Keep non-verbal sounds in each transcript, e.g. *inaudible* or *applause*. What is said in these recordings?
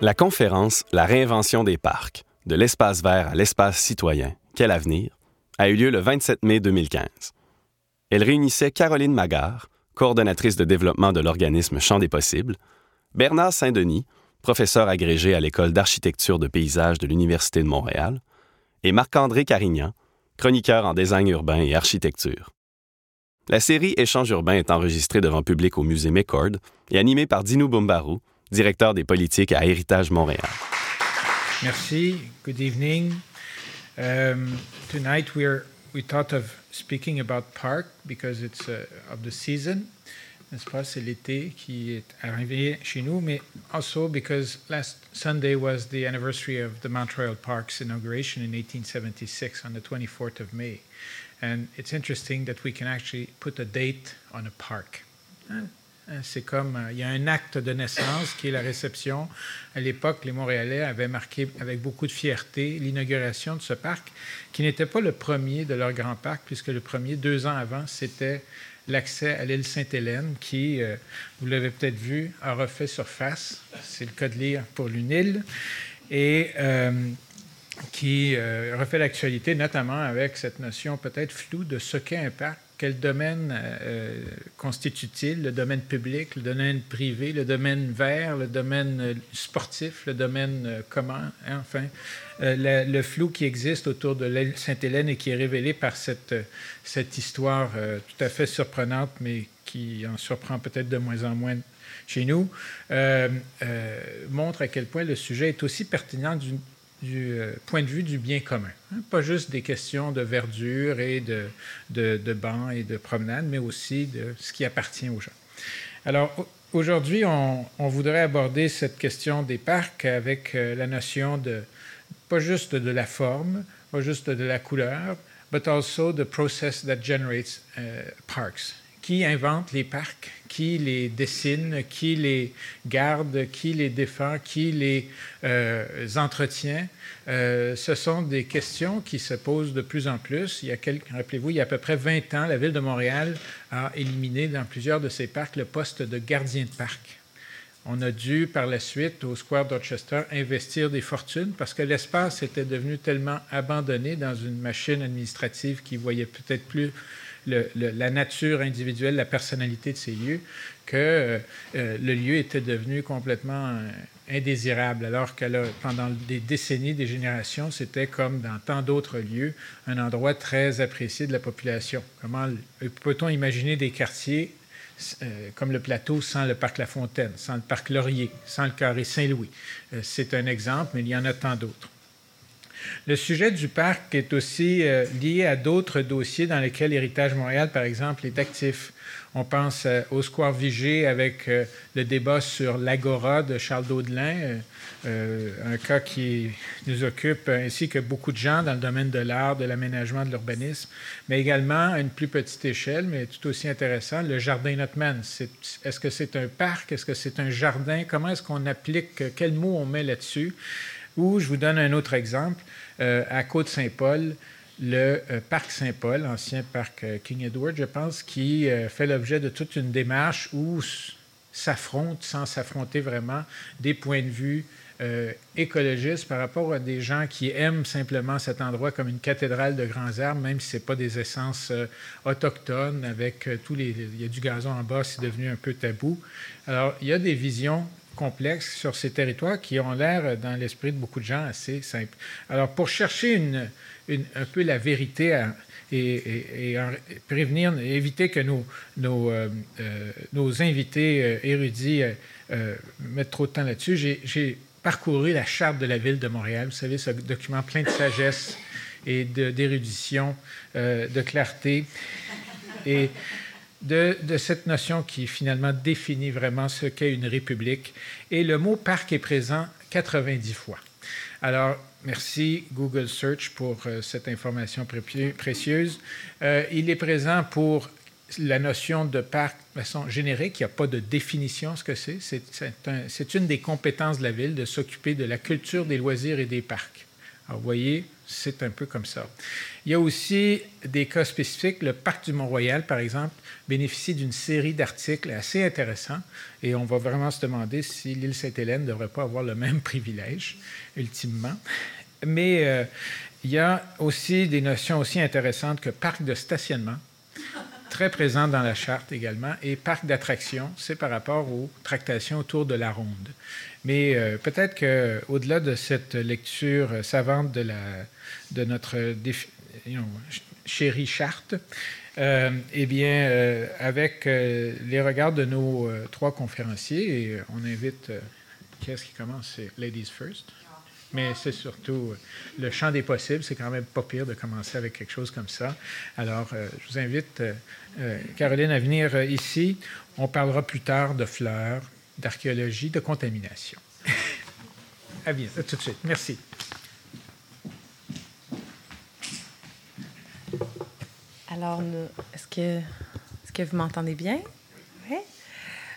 La conférence La réinvention des parcs, de l'espace vert à l'espace citoyen, quel avenir, a eu lieu le 27 mai 2015. Elle réunissait Caroline Magard, coordonnatrice de développement de l'organisme Champ des possibles, Bernard Saint-Denis, professeur agrégé à l'École d'architecture de paysage de l'Université de Montréal, et Marc-André Carignan, chroniqueur en design urbain et architecture. La série Échange urbain est enregistrée devant public au musée McCord et animée par Dino Bumbarou, directeur des politiques à Héritage Montréal. Merci. Good evening. Um, tonight we're we thought of speaking about park because it's uh, of the season. N'est-ce pas? C'est l'été qui est arrivé chez nous, mais also because last Sunday was the anniversary of the Montreal Park's inauguration in 1876 on the 24th of May. And it's interesting that we can actually put a date on a park. Hein? C'est comme, euh, il y a un acte de naissance qui est la réception. À l'époque, les Montréalais avaient marqué avec beaucoup de fierté l'inauguration de ce parc, qui n'était pas le premier de leur grand parc, puisque le premier, deux ans avant, c'était l'accès à l'île Sainte-Hélène, qui, euh, vous l'avez peut-être vu, a refait surface. C'est le cas de lire pour l'UNIL. Et euh, qui refait l'actualité, notamment avec cette notion peut-être floue de ce qu'est un parc quel domaine euh, constitue-t-il? Le domaine public, le domaine privé, le domaine vert, le domaine euh, sportif, le domaine euh, commun, hein, enfin, le, flou qui existe autour de l'île Sainte-Hélène et qui est révélé par cette, cette histoire tout à fait surprenante, mais qui en surprend peut-être de moins en moins chez nous, montre à quel point le sujet est aussi pertinent d'une du euh, point de vue du bien commun. Hein. Pas juste des questions de verdure et de, de, bancs et de promenades, mais aussi de ce qui appartient aux gens. Alors, aujourd'hui, on, voudrait aborder cette question des parcs avec euh, la notion de, pas juste de la forme, pas juste de la couleur, but also the process that generates euh, parks qui invente les parcs, qui les dessine, qui les garde, qui les défend, qui les euh, entretient. Euh, ce sont des questions qui se posent de plus en plus. Il y a rappelez-vous, il y a à peu près 20 ans, la ville de Montréal a éliminé dans plusieurs de ses parcs le poste de gardien de parc. On a dû, par la suite, au Square Dorchester, investir des fortunes parce que l'espace était devenu tellement abandonné dans une machine administrative qui voyait peut-être plus la nature individuelle, la personnalité de ces lieux, que euh, euh, le lieu était devenu complètement euh, indésirable, alors que pendant des décennies, des générations, c'était comme dans tant d'autres lieux, un endroit très apprécié de la population. Comment peut-on imaginer des quartiers comme le plateau sans le parc La Fontaine, sans le parc Laurier, sans le carré Saint-Louis? C'est un exemple, mais il y en a tant d'autres. Le sujet du parc est aussi euh, lié à d'autres dossiers dans lesquels Héritage Montréal, par exemple, est actif. On pense euh, au Square Vigée avec euh, le débat sur l'Agora de Charles Daudelin, un cas qui nous occupe, ainsi que beaucoup de gens dans le domaine de l'art, de l'aménagement, de l'urbanisme, mais également à une plus petite échelle, mais tout aussi intéressant, le Jardin Notman. Est-ce que c'est un parc? Est-ce que c'est un jardin? Comment est-ce qu'on applique? Quel mot on met là-dessus? Ou je vous donne un autre exemple, euh, à Côte-Saint-Paul, le euh, parc Saint-Paul, ancien parc euh, King Edward, je pense, qui fait l'objet de toute une démarche où s'affrontent, sans s'affronter vraiment, des points de vue écologistes par rapport à des gens qui aiment simplement cet endroit comme une cathédrale de grands arbres, même si ce n'est pas des essences autochtones, avec tous les... Il y a du gazon en bas, c'est devenu un peu tabou. Alors, il y a des visions complexes sur ces territoires qui ont l'air, dans l'esprit de beaucoup de gens, assez simples. Alors, pour chercher une, un peu la vérité et, prévenir, éviter que nos, nos, euh, euh, nos invités euh, érudits mettent trop de temps là-dessus, j'ai parcouru la charte de la ville de Montréal. Vous savez, ce document plein de sagesse et d'érudition, de, clarté. Et de, cette notion qui finalement définit vraiment ce qu'est une république. Et le mot parc est présent 90 fois. Alors, merci Google Search pour euh, cette information précieuse. Euh, il est présent pour la notion de parc de façon générique. Il n'y a pas de définition ce que c'est. C'est une des compétences de la ville de s'occuper de la culture des loisirs et des parcs. Alors, vous voyez, c'est un peu comme ça. Il y a aussi des cas spécifiques. Le parc du Mont-Royal, par exemple, bénéficie d'une série d'articles assez intéressants et on va vraiment se demander si l'île Sainte-Hélène ne devrait pas avoir le même privilège, ultimement. Mais euh, il y a aussi des notions aussi intéressantes que parc de stationnement, très présent dans la charte également, et parc d'attraction, c'est par rapport aux tractations autour de la ronde. Mais euh, peut-être qu'au-delà de cette lecture savante de, la, de notre chérie charte, euh, eh bien, euh, avec les regards de nos trois conférenciers, et on invite, qui est-ce qui commence? C'est Ladies First. Mais c'est surtout le champ des possibles. C'est quand même pas pire de commencer avec quelque chose comme ça. Alors, je vous invite, Caroline, à venir ici. On parlera plus tard de fleurs, d'archéologie de contamination. *laughs* à bien, à tout de suite. Merci. Alors, est-ce que, vous m'entendez bien? Oui.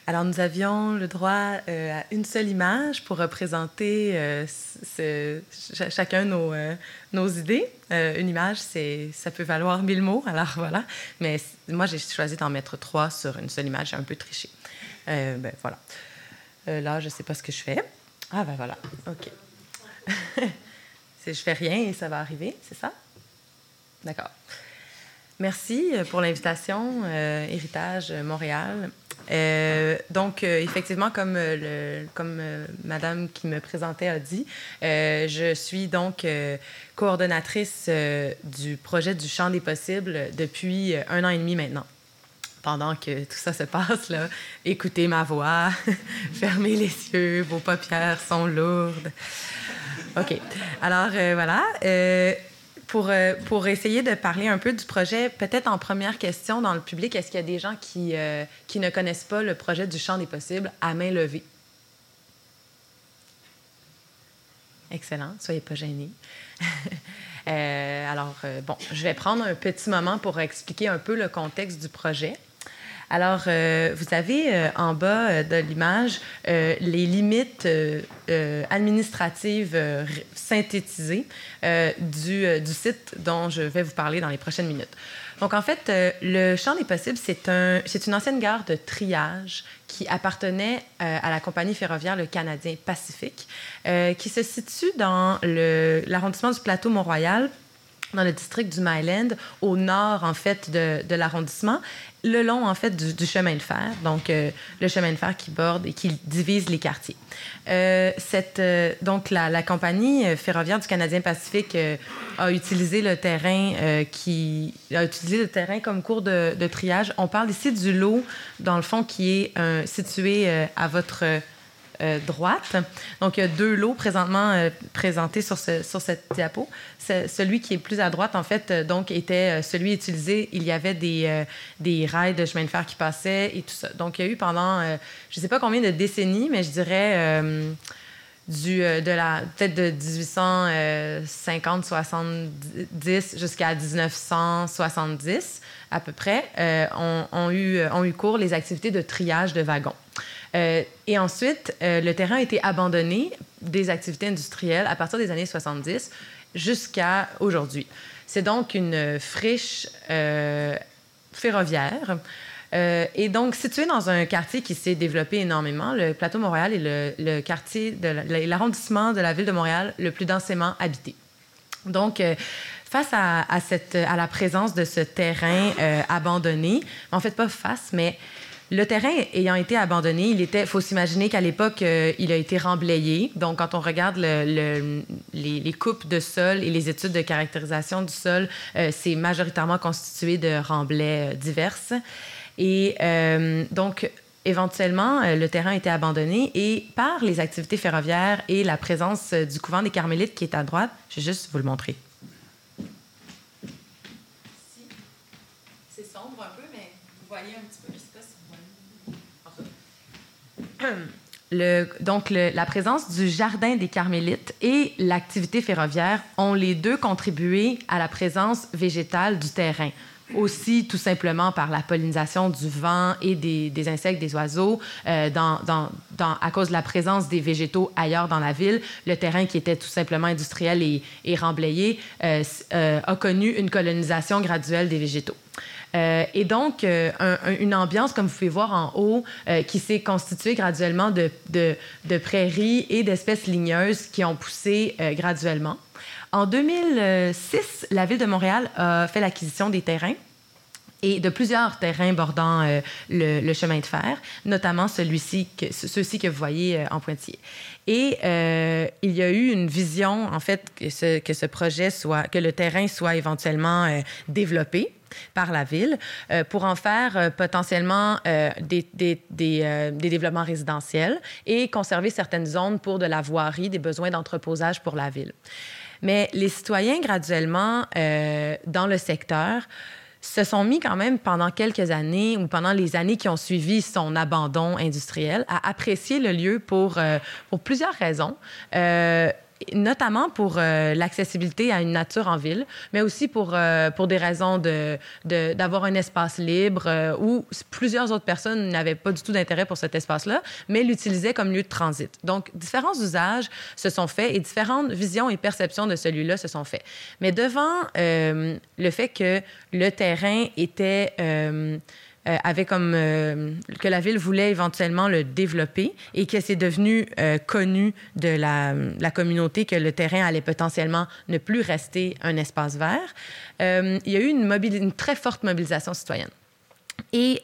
Alors, nous avions le droit euh, à une seule image pour représenter euh, chacun nos, euh, nos idées. une image, ça peut valoir mille mots, alors voilà. Mais moi, j'ai choisi d'en mettre trois sur une seule image. J'ai un peu triché. ben, voilà. Là, je ne sais pas ce que je fais. Ah, ben voilà. OK. *laughs* je fais rien et ça va arriver, c'est ça? D'accord. Merci euh, pour l'invitation, euh, Héritage Montréal. donc, effectivement, comme, Madame qui me présentait a dit, je suis donc coordonnatrice du projet du Champ des possibles depuis un an et demi maintenant pendant que tout ça se passe, là, écoutez ma voix, *laughs* fermez les yeux, vos paupières sont lourdes. OK. Alors, euh, voilà. Euh, pour, euh, pour essayer de parler un peu du projet, peut-être en première question dans le public, est-ce qu'il y a des gens qui, qui ne connaissent pas le projet du champ des possibles à main levée? Excellent, soyez pas gênés. *laughs* alors, bon, je vais prendre un petit moment pour expliquer un peu le contexte du projet. Alors, euh, vous avez euh, en bas euh, de l'image les limites administratives synthétisées du, site dont je vais vous parler dans les prochaines minutes. Donc, en fait, le champ des possibles, c'est un, une ancienne gare de triage qui appartenait à la compagnie ferroviaire Le Canadien Pacifique, qui se situe dans l'arrondissement du plateau Mont-Royal dans le district du Myland, au nord, en fait, de l'arrondissement, le long, en fait, du, chemin de fer. Donc, euh, le chemin de fer qui borde et qui divise les quartiers. Euh, cette, euh, donc, la, la, compagnie ferroviaire du Canadien Pacifique a utilisé le terrain qui a utilisé le terrain comme cours de, de, triage. On parle ici du lot, dans le fond, qui est situé à votre euh, droite. Donc, il y a deux lots présentement euh, présentés sur, sur cette diapo. celui qui est plus à droite, en fait, euh, donc, était celui utilisé. Il y avait des, des rails de chemin de fer qui passaient et tout ça. Donc, il y a eu pendant, je ne sais pas combien de décennies, mais je dirais du, de la peut-être de 1850 70 jusqu'à 1970 à peu près ont, eu, ont eu cours les activités de triage de wagons. Euh, et ensuite, euh, le terrain a été abandonné des activités industrielles à partir des années 70 jusqu'à aujourd'hui. C'est donc une friche euh, ferroviaire. et donc, situé dans un quartier qui s'est développé énormément, le plateau Montréal est le, quartier l'arrondissement de la ville de Montréal le plus densément habité. Donc, face à, à la présence de ce terrain abandonné, en fait, pas face, mais le terrain ayant été abandonné, il était, faut s'imaginer qu'à l'époque, euh, il a été remblayé. Donc, quand on regarde le, les, coupes de sol et les études de caractérisation du sol, euh, c'est majoritairement constitué de remblais euh, diverses. Et donc, éventuellement, le terrain a été abandonné et par les activités ferroviaires et la présence du couvent des Carmélites qui est à droite, je vais juste vous le montrer. C'est sombre un peu, mais vous voyez un petit peu, je sais pas si *clears throat* donc, la présence du jardin des Carmélites et l'activité ferroviaire ont les deux contribué à la présence végétale du terrain aussi tout simplement par la pollinisation du vent et des, insectes, des oiseaux, euh, à cause de la présence des végétaux ailleurs dans la ville. Le terrain qui était tout simplement industriel et, et remblayé euh, euh, a connu une colonisation graduelle des végétaux. Et donc, une ambiance, comme vous pouvez voir en haut, qui s'est constituée graduellement de, de, de prairies et d'espèces ligneuses qui ont poussé graduellement. En 2006, la Ville de Montréal a fait l'acquisition des terrains et de plusieurs terrains bordant euh, le, chemin de fer, notamment celui-ci, ceux-ci que vous voyez euh, en pointillé. Et euh, il y a eu une vision, en fait, que ce, que ce projet soit, que le terrain soit éventuellement développé par la ville pour en faire potentiellement des, des, développements résidentiels et conserver certaines zones pour de la voirie, des besoins d'entreposage pour la ville. Mais les citoyens, graduellement, euh, dans le secteur, se sont mis quand même pendant quelques années ou pendant les années qui ont suivi son abandon industriel à apprécier le lieu pour, euh, pour plusieurs raisons. Euh, notamment pour euh, l'accessibilité à une nature en ville, mais aussi pour, euh, pour des raisons d'avoir de, un espace libre euh, où plusieurs autres personnes n'avaient pas du tout d'intérêt pour cet espace-là, mais l'utilisaient comme lieu de transit. Donc, différents usages se sont faits et différentes visions et perceptions de celui-là se sont faits. Mais devant le fait que le terrain était euh, avait comme euh, que la ville voulait éventuellement le développer et que c'est devenu euh, connu de la, communauté que le terrain allait potentiellement ne plus rester un espace vert. il y a eu une, très forte mobilisation citoyenne. Et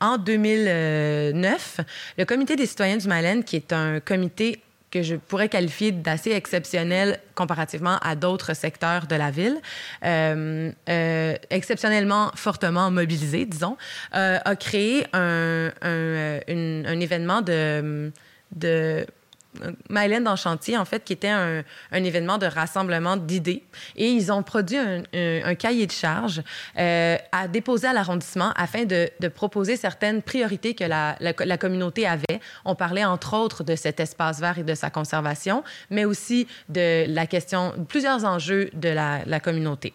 en 2009, le Comité des citoyens du Malène, qui est un comité que je pourrais qualifier d'assez exceptionnel comparativement à d'autres secteurs de la ville, euh, euh, exceptionnellement fortement mobilisé, disons, euh, a créé un, un, un événement de, de Mylène dans chantier, en fait, qui était un, événement de rassemblement d'idées. Et ils ont produit un, cahier de charges euh, à déposer à l'arrondissement afin de, proposer certaines priorités que la, communauté avait. On parlait entre autres de cet espace vert et de sa conservation, mais aussi de la question, plusieurs enjeux de la communauté.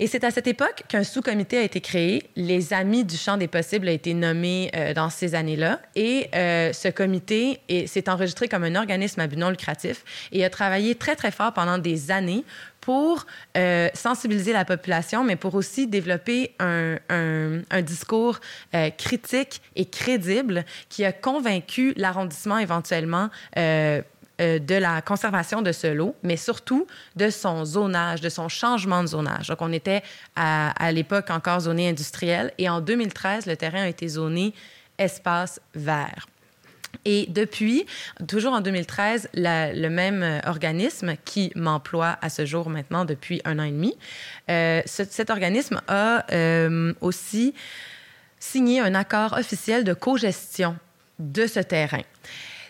Et c'est à cette époque qu'un sous-comité a été créé. Les Amis du champ des possibles a été nommé euh, dans ces années-là. Et euh, ce comité s'est enregistré comme un organisme à but non lucratif et a travaillé très, très fort pendant des années pour euh, sensibiliser la population, mais pour aussi développer un, un, discours critique et crédible qui a convaincu l'arrondissement éventuellement euh, de la conservation de ce lot, mais surtout de son zonage, de son changement de zonage. Donc, on était à, l'époque encore zoné industriel et en 2013, le terrain a été zoné espace vert. Et depuis, toujours en 2013, le même organisme qui m'emploie à ce jour maintenant depuis un an et demi, euh, cet organisme a euh, aussi signé un accord officiel de co-gestion de ce terrain.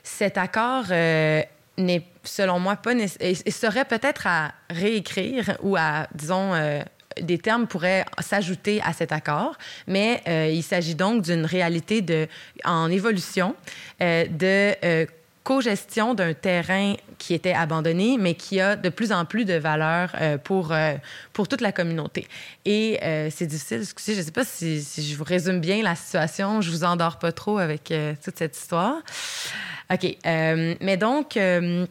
Cet accord euh, n'est, selon moi, pas et, serait peut-être à réécrire ou à, disons, euh, des termes pourraient s'ajouter à cet accord, mais euh, il s'agit donc d'une réalité de, en évolution euh, de co-gestion d'un terrain qui était abandonné, mais qui a de plus en plus de valeur pour, pour toute la communauté. Et c'est difficile, excusez, je ne sais pas si, je vous résume bien la situation, je vous endors pas trop avec toute cette histoire. OK. Euh, mais donc, euh,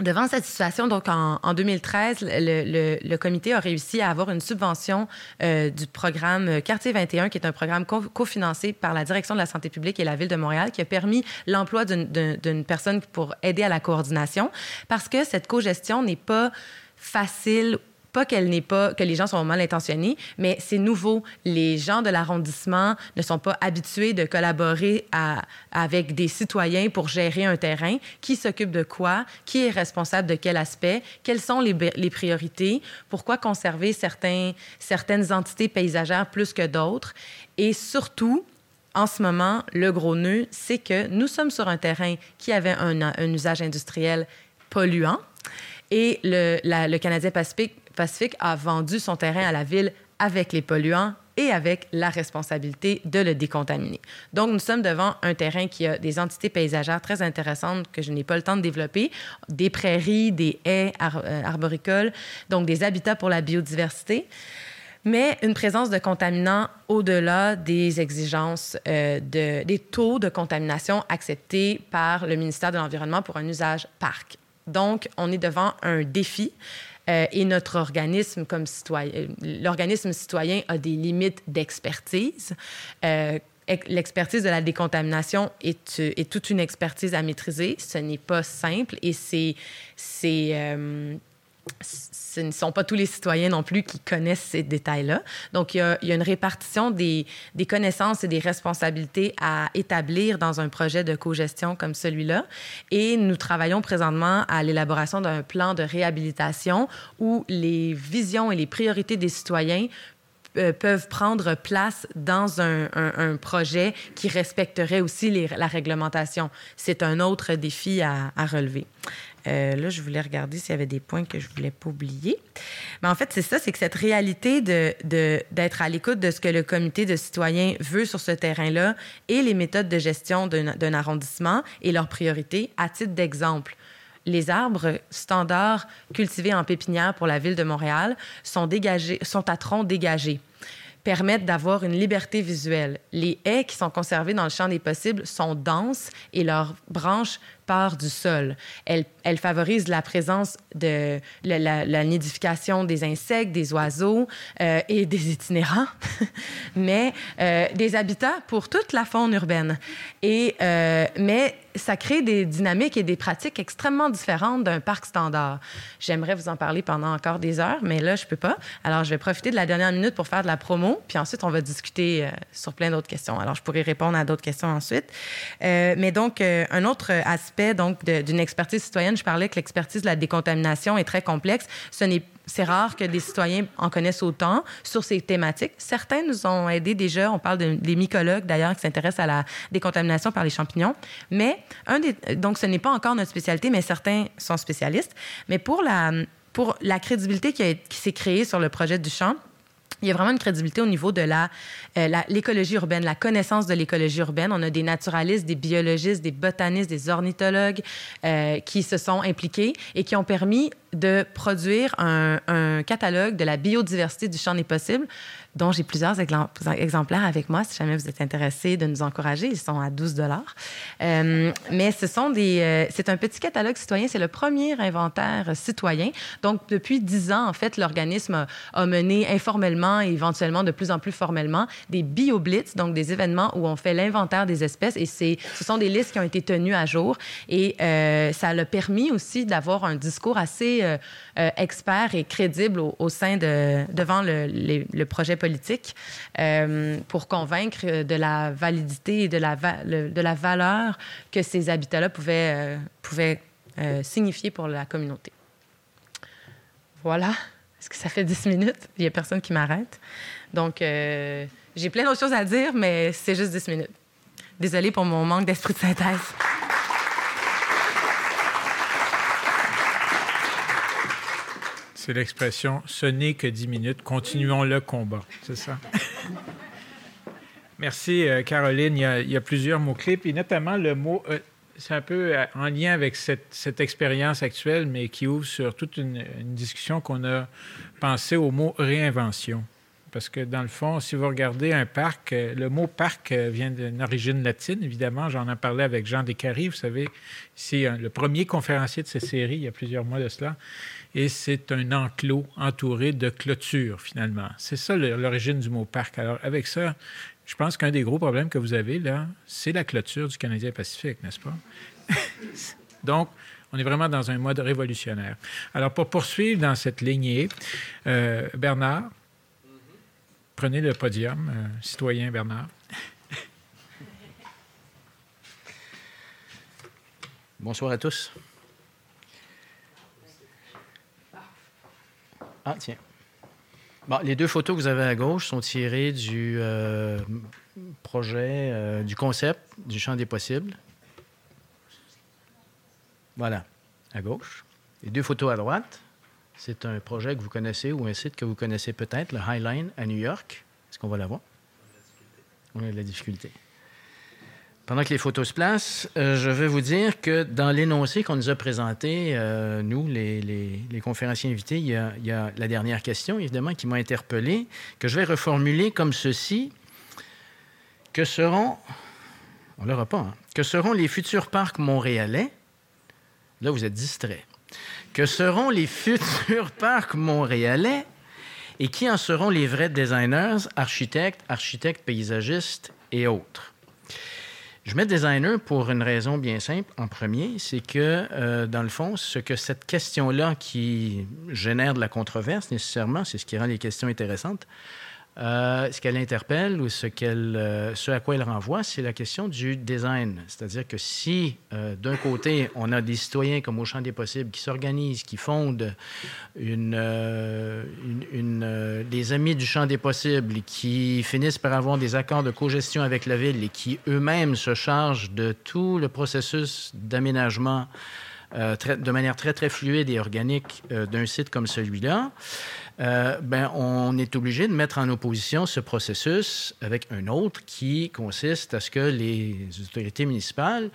Devant cette situation, donc en, 2013, le, comité a réussi à avoir une subvention euh, du programme Quartier 21, qui est un programme cofinancé par la Direction de la santé publique et la Ville de Montréal, qui a permis l'emploi d'une personne pour aider à la coordination, parce que cette co-gestion n'est pas facile pas qu'elle n'est pas, que les gens sont mal intentionnés, mais c'est nouveau. Les gens de l'arrondissement ne sont pas habitués de collaborer avec des citoyens pour gérer un terrain. Qui s'occupe de quoi? Qui est responsable de quel aspect? Quelles sont les, priorités? Pourquoi conserver certaines entités paysagères plus que d'autres? Et surtout, en ce moment, le gros nœud, c'est que nous sommes sur un terrain qui avait un usage industriel polluant et le, Canadien Pacifique a vendu son terrain à la ville avec les polluants et avec la responsabilité de le décontaminer. Donc, nous sommes devant un terrain qui a des entités paysagères très intéressantes que je n'ai pas le temps de développer, des prairies, des haies euh, arboricoles, donc des habitats pour la biodiversité mais une présence de contaminants au-delà des exigences euh, de, des taux de contamination acceptés par le ministère de l'Environnement pour un usage parc. Donc, on est devant un défi. Euh, et notre organisme comme citoyen, l'organisme citoyen a des limites d'expertise. Euh, l'expertise de la décontamination est, est, toute une expertise à maîtriser. Ce n'est pas simple et c'est, euh, ce ne sont pas tous les citoyens non plus qui connaissent ces détails-là. Donc, il y, a, une répartition des, connaissances et des responsabilités à établir dans un projet de co-gestion comme celui-là. Et nous travaillons présentement à l'élaboration d'un plan de réhabilitation où les visions et les priorités des citoyens euh, peuvent prendre place dans un, projet qui respecterait aussi la réglementation. C'est un autre défi à relever. Euh, là, je voulais regarder s'il y avait des points que je voulais pas oublier. Mais en fait, c'est ça, c'est que cette réalité de, d'être à l'écoute de ce que le comité de citoyens veut sur ce terrain-là et les méthodes de gestion d'un, arrondissement et leurs priorités, à titre d'exemple. Les arbres standards cultivés en pépinière pour la ville de Montréal sont, à tronc dégagé permettent d'avoir une liberté visuelle. Les haies qui sont conservées dans le champ des possibles sont denses et leurs branches part du sol. Elle, elle favorise la présence de la, nidification des insectes, des oiseaux euh, et des itinérants, *laughs* mais euh, des habitats pour toute la faune urbaine. Et, euh, mais ça crée des dynamiques et des pratiques extrêmement différentes d'un parc standard. J'aimerais vous en parler pendant encore des heures, mais là, je peux pas. Alors, je vais profiter de la dernière minute pour faire de la promo, puis ensuite, on va discuter sur plein d'autres questions. Alors, je pourrais répondre à d'autres questions ensuite. Mais donc, un autre aspect donc d'une expertise citoyenne. Je parlais que l'expertise de la décontamination est très complexe. Ce n'est c'est rare que des citoyens en connaissent autant sur ces thématiques. Certains nous ont aidés déjà. On parle de, des mycologues, d'ailleurs, qui s'intéressent à la décontamination par les champignons. Mais, donc, ce n'est pas encore notre spécialité, mais certains sont spécialistes. Mais pour la, pour la crédibilité qui, qui s'est créée sur le projet du champ, il y a vraiment une crédibilité au niveau de la, euh, l'écologie urbaine, la connaissance de l'écologie urbaine. On a des naturalistes, des biologistes, des botanistes, des ornithologues euh, qui se sont impliqués et qui ont permis de produire un, un catalogue de la biodiversité du champ des possibles dont j'ai plusieurs exemplaires avec moi si jamais vous êtes intéressé de nous encourager. Ils sont à 12 dollars. Euh, mais ce sont des, euh, c'est un petit catalogue citoyen. C'est le premier inventaire citoyen. Donc, depuis 10 ans, en fait, l'organisme a, mené informellement et éventuellement de plus en plus formellement des bioblitz, donc des événements où on fait l'inventaire des espèces et ce sont des listes qui ont été tenues à jour et euh, ça l'a permis aussi d'avoir un discours assez expert et crédible au, sein de, devant le, le, le projet euh, pour convaincre de la validité et de la, de la valeur que ces habitats-là pouvaient, euh, pouvaient euh, signifier pour la communauté. Voilà. Est-ce que ça fait 10 minutes? Il n'y a personne qui m'arrête. Donc, j'ai plein d'autres choses à dire, mais c'est juste 10 minutes. Désolée pour mon manque d'esprit de synthèse. C'est l'expression ce n'est que 10 minutes, continuons le combat. C'est ça? Merci, euh, Caroline. Il y, a, plusieurs mots-clés, puis notamment le mot. Euh, c'est un peu euh, en lien avec cette, expérience actuelle, mais qui ouvre sur toute une, une discussion qu'on a pensé au mot réinvention. Parce que dans le fond, si vous regardez un parc, le mot parc vient d'une origine latine, évidemment. J'en ai parlé avec Jean Descaries, vous savez, c'est le premier conférencier de cette série, il y a plusieurs mois de cela et c'est un enclos entouré de clôtures, finalement. C'est ça l'origine du mot parc. Alors, avec ça, je pense qu'un des gros problèmes que vous avez, là, c'est la clôture du Canadien Pacifique, n'est-ce pas? *laughs* Donc, on est vraiment dans un mode révolutionnaire. Alors, pour poursuivre dans cette lignée, euh, Bernard, prenez le podium, euh, citoyen Bernard. Bonsoir à tous. Ah, tiens. Bon, les deux photos que vous avez à gauche sont tirées du euh, projet, euh, du concept du champ des possibles. Voilà, à gauche. Les deux photos à droite, c'est un projet que vous connaissez ou un site que vous connaissez peut-être, le Highline à New York. Est-ce qu'on va la voir? On a de la difficulté. Pendant que les photos se placent, euh, je vais vous dire que dans l'énoncé qu'on nous a présenté, euh, nous, les, conférenciers invités, il y, a, la dernière question, évidemment, qui m'a interpellé, que je vais reformuler comme ceci. Que seront, on l'aura pas, hein, que seront les futurs parcs montréalais? Là, vous êtes distrait. Que seront les futurs *laughs* parcs montréalais et qui en seront les vrais designers, architectes, architectes paysagistes et autres? Je mets designer pour une raison bien simple. En premier, c'est que, euh, dans le fond, ce que cette question-là qui génère de la controverse, nécessairement, c'est ce qui rend les questions intéressantes, euh, ce qu'elle interpelle ou ce, qu'elle, euh, ce à quoi elle renvoie, c'est la question du design. C'est-à-dire que si, euh, d'un côté, on a des citoyens comme au champ des possibles qui s'organisent, qui fondent une, une, des amis du champ des possibles, qui finissent par avoir des accords de cogestion avec la ville et qui eux-mêmes se chargent de tout le processus d'aménagement de manière très, très fluide et organique d'un site comme celui-là, euh, ben, on est obligé de mettre en opposition ce processus avec un autre qui consiste à ce que les autorités municipales,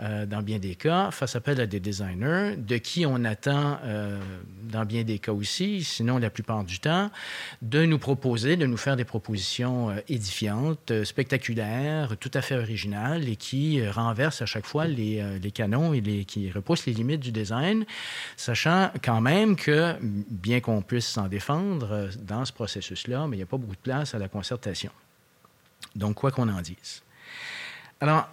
euh, dans bien des cas, fassent appel à des designers, de qui on attend, euh, dans bien des cas aussi, sinon la plupart du temps, de nous proposer, de nous faire des propositions édifiantes, spectaculaires, tout à fait originales et qui renversent à chaque fois les, les canons et qui repoussent les limites du design, sachant quand même que, bien qu'on puisse s'en défendre, euh, dans ce processus-là, mais il n'y a pas beaucoup de place à la concertation. Donc, quoi qu'on en dise. Alors,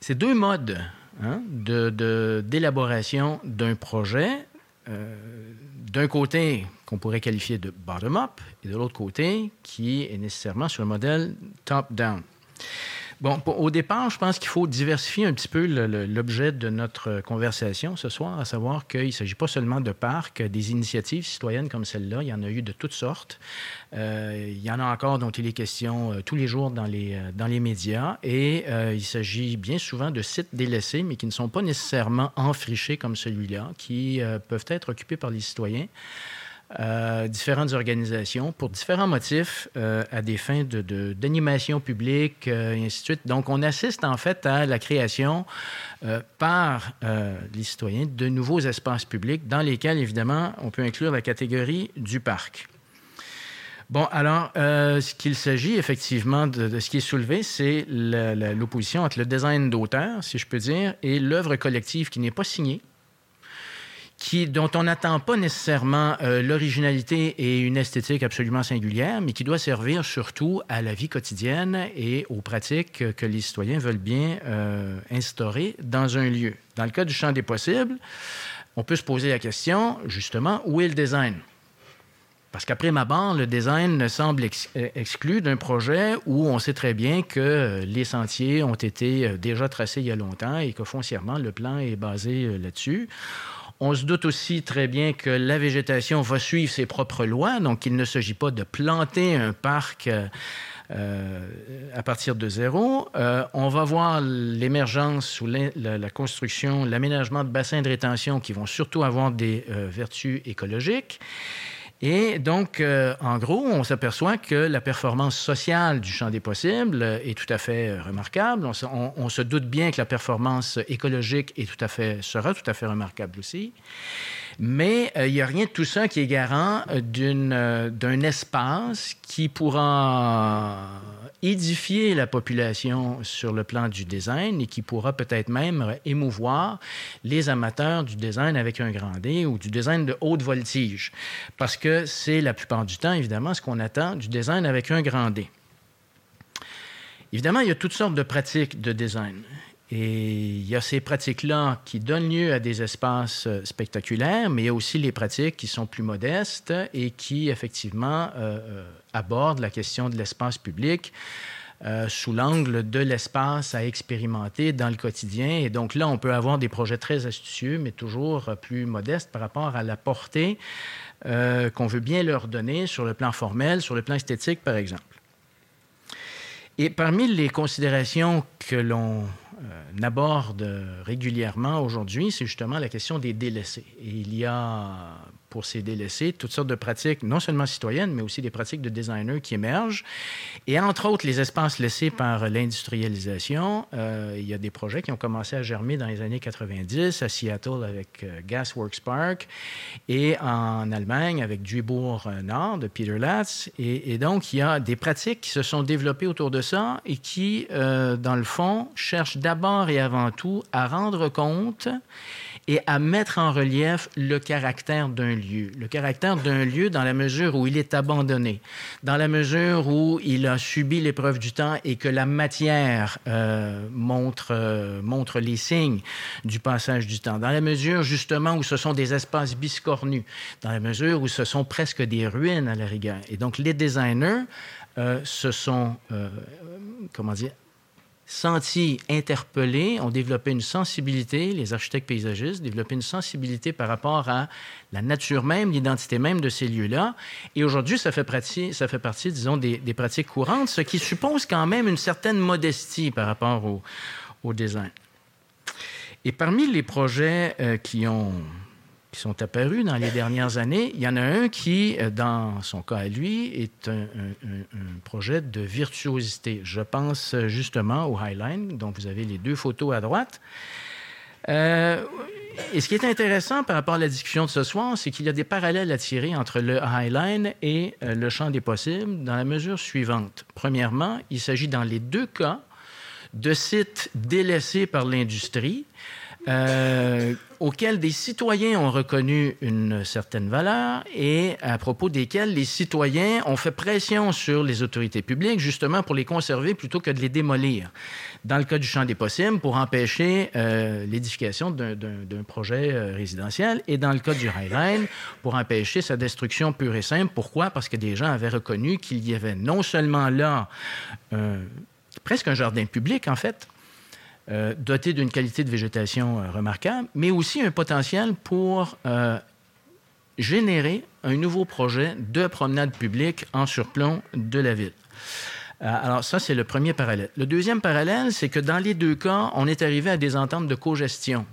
ces deux modes hein, d'élaboration d'un projet, euh, d'un côté qu'on pourrait qualifier de bottom-up et de l'autre côté qui est nécessairement sur le modèle top-down. Bon, au départ, je pense qu'il faut diversifier un petit peu l'objet de notre conversation ce soir, à savoir qu'il ne s'agit pas seulement de parcs, des initiatives citoyennes comme celle-là, il y en a eu de toutes sortes. Euh, il y en a encore dont il est question euh, tous les jours dans les, euh, dans les médias et il s'agit bien souvent de sites délaissés, mais qui ne sont pas nécessairement enfrichés comme celui-là, qui peuvent être occupés par les citoyens. Euh, différentes organisations pour différents motifs euh, à des fins d'animation de, publique euh, et ainsi de suite. Donc, on assiste en fait à la création par les citoyens de nouveaux espaces publics dans lesquels, évidemment, on peut inclure la catégorie du parc. Bon, alors, ce qu'il s'agit effectivement de, de, ce qui est soulevé, c'est l'opposition entre le design d'auteur, si je peux dire, et l'œuvre collective qui n'est pas signée, dont on n'attend pas nécessairement euh, l'originalité et une esthétique absolument singulière, mais qui doit servir surtout à la vie quotidienne et aux pratiques que les citoyens veulent bien euh, instaurer dans un lieu. Dans le cas du champ des possibles, on peut se poser la question, justement, où est le design? Parce qu'après ma barre, le design semble euh, exclu d'un projet où on sait très bien que les sentiers ont été déjà tracés il y a longtemps et que foncièrement, le plan est basé là-dessus. On se doute aussi très bien que la végétation va suivre ses propres lois, donc il ne s'agit pas de planter un parc euh, euh, à partir de zéro. Euh, on va voir l'émergence ou la, construction, l'aménagement de bassins de rétention qui vont surtout avoir des vertus écologiques. Et donc, euh, en gros, on s'aperçoit que la performance sociale du champ des possibles est tout à fait euh, remarquable. On se, doute bien que la performance écologique est tout à fait, sera tout à fait remarquable aussi. Mais euh, il n'y a rien de tout ça qui est garant d'un espace qui pourra édifier la population sur le plan du design et qui pourra peut-être même émouvoir les amateurs du design avec un grand D ou du design de haute voltige. Parce que c'est la plupart du temps, évidemment, ce qu'on attend du design avec un grand D. Évidemment, il y a toutes sortes de pratiques de design. Et il y a ces pratiques-là qui donnent lieu à des espaces euh, spectaculaires, mais il y a aussi les pratiques qui sont plus modestes et qui, effectivement, euh, euh, abordent la question de l'espace public sous l'angle de l'espace à expérimenter dans le quotidien. Et donc là, on peut avoir des projets très astucieux, mais toujours plus modestes par rapport à la portée qu'on veut bien leur donner sur le plan formel, sur le plan esthétique, par exemple. Et parmi les considérations que l'on aborde régulièrement aujourd'hui, c'est justement la question des délaissés. Et il y a pour ces délaissés, toutes sortes de pratiques, non seulement citoyennes, mais aussi des pratiques de designers qui émergent. Et entre autres, les espaces laissés par l'industrialisation. Euh, il y a des projets qui ont commencé à germer dans les années 90 à Seattle avec euh, Gasworks Park et en Allemagne avec Duisbourg Nord de Peter Latz. Et, donc, il y a des pratiques qui se sont développées autour de ça et qui, euh, dans le fond, cherchent d'abord et avant tout à rendre compte et à mettre en relief le caractère d'un lieu. Le caractère d'un lieu dans la mesure où il est abandonné, dans la mesure où il a subi l'épreuve du temps et que la matière euh, montre, euh, montre les signes du passage du temps, dans la mesure justement où ce sont des espaces biscornus, dans la mesure où ce sont presque des ruines à la rigueur. Et donc les designers euh, se sont, comment dire, sentis interpellés, ont développé une sensibilité, les architectes paysagistes, développé une sensibilité par rapport à la nature même, l'identité même de ces lieux-là. Et aujourd'hui, ça fait partie, ça fait partie disons, des, des, pratiques courantes, ce qui suppose quand même une certaine modestie par rapport au, au design. Et parmi les projets euh, qui ont qui sont apparus dans les dernières années. Il y en a un qui, euh, dans son cas à lui, est un, projet de virtuosité. Je pense justement au Highline, dont vous avez les deux photos à droite. Euh, et ce qui est intéressant par rapport à la discussion de ce soir, c'est qu'il y a des parallèles à tirer entre le Highline et euh, le champ des possibles dans la mesure suivante. Premièrement, il s'agit dans les deux cas de sites délaissés par l'industrie euh, auxquels des citoyens ont reconnu une certaine valeur et à propos desquels les citoyens ont fait pression sur les autorités publiques justement pour les conserver plutôt que de les démolir. Dans le cas du champ des possibles, pour empêcher euh, l'édification d'un projet euh, résidentiel et dans le cas du Highline, pour empêcher sa destruction pure et simple. Pourquoi? Parce que des gens avaient reconnu qu'il y avait non seulement là euh, presque un jardin public en fait, euh, doté d'une qualité de végétation euh, remarquable, mais aussi un potentiel pour euh, générer un nouveau projet de promenade publique en surplomb de la ville. Alors ça, c'est le premier parallèle. Le deuxième parallèle, c'est que dans les deux cas, on est arrivé à des ententes de co-gestion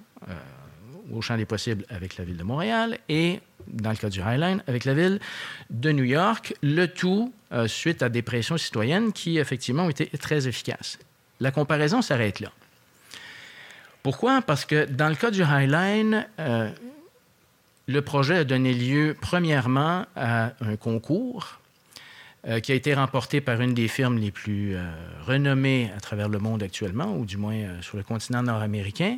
au champ des possibles avec la ville de Montréal et, dans le cas du Highline, avec la ville de New York, le tout suite à des pressions citoyennes qui, effectivement, ont été très efficaces. La comparaison s'arrête là. Pourquoi? Parce que dans le cas du Highline, euh, le projet a donné lieu premièrement à un concours euh, qui a été remporté par une des firmes les plus euh, renommées à travers le monde actuellement, ou du moins sur le continent nord-américain.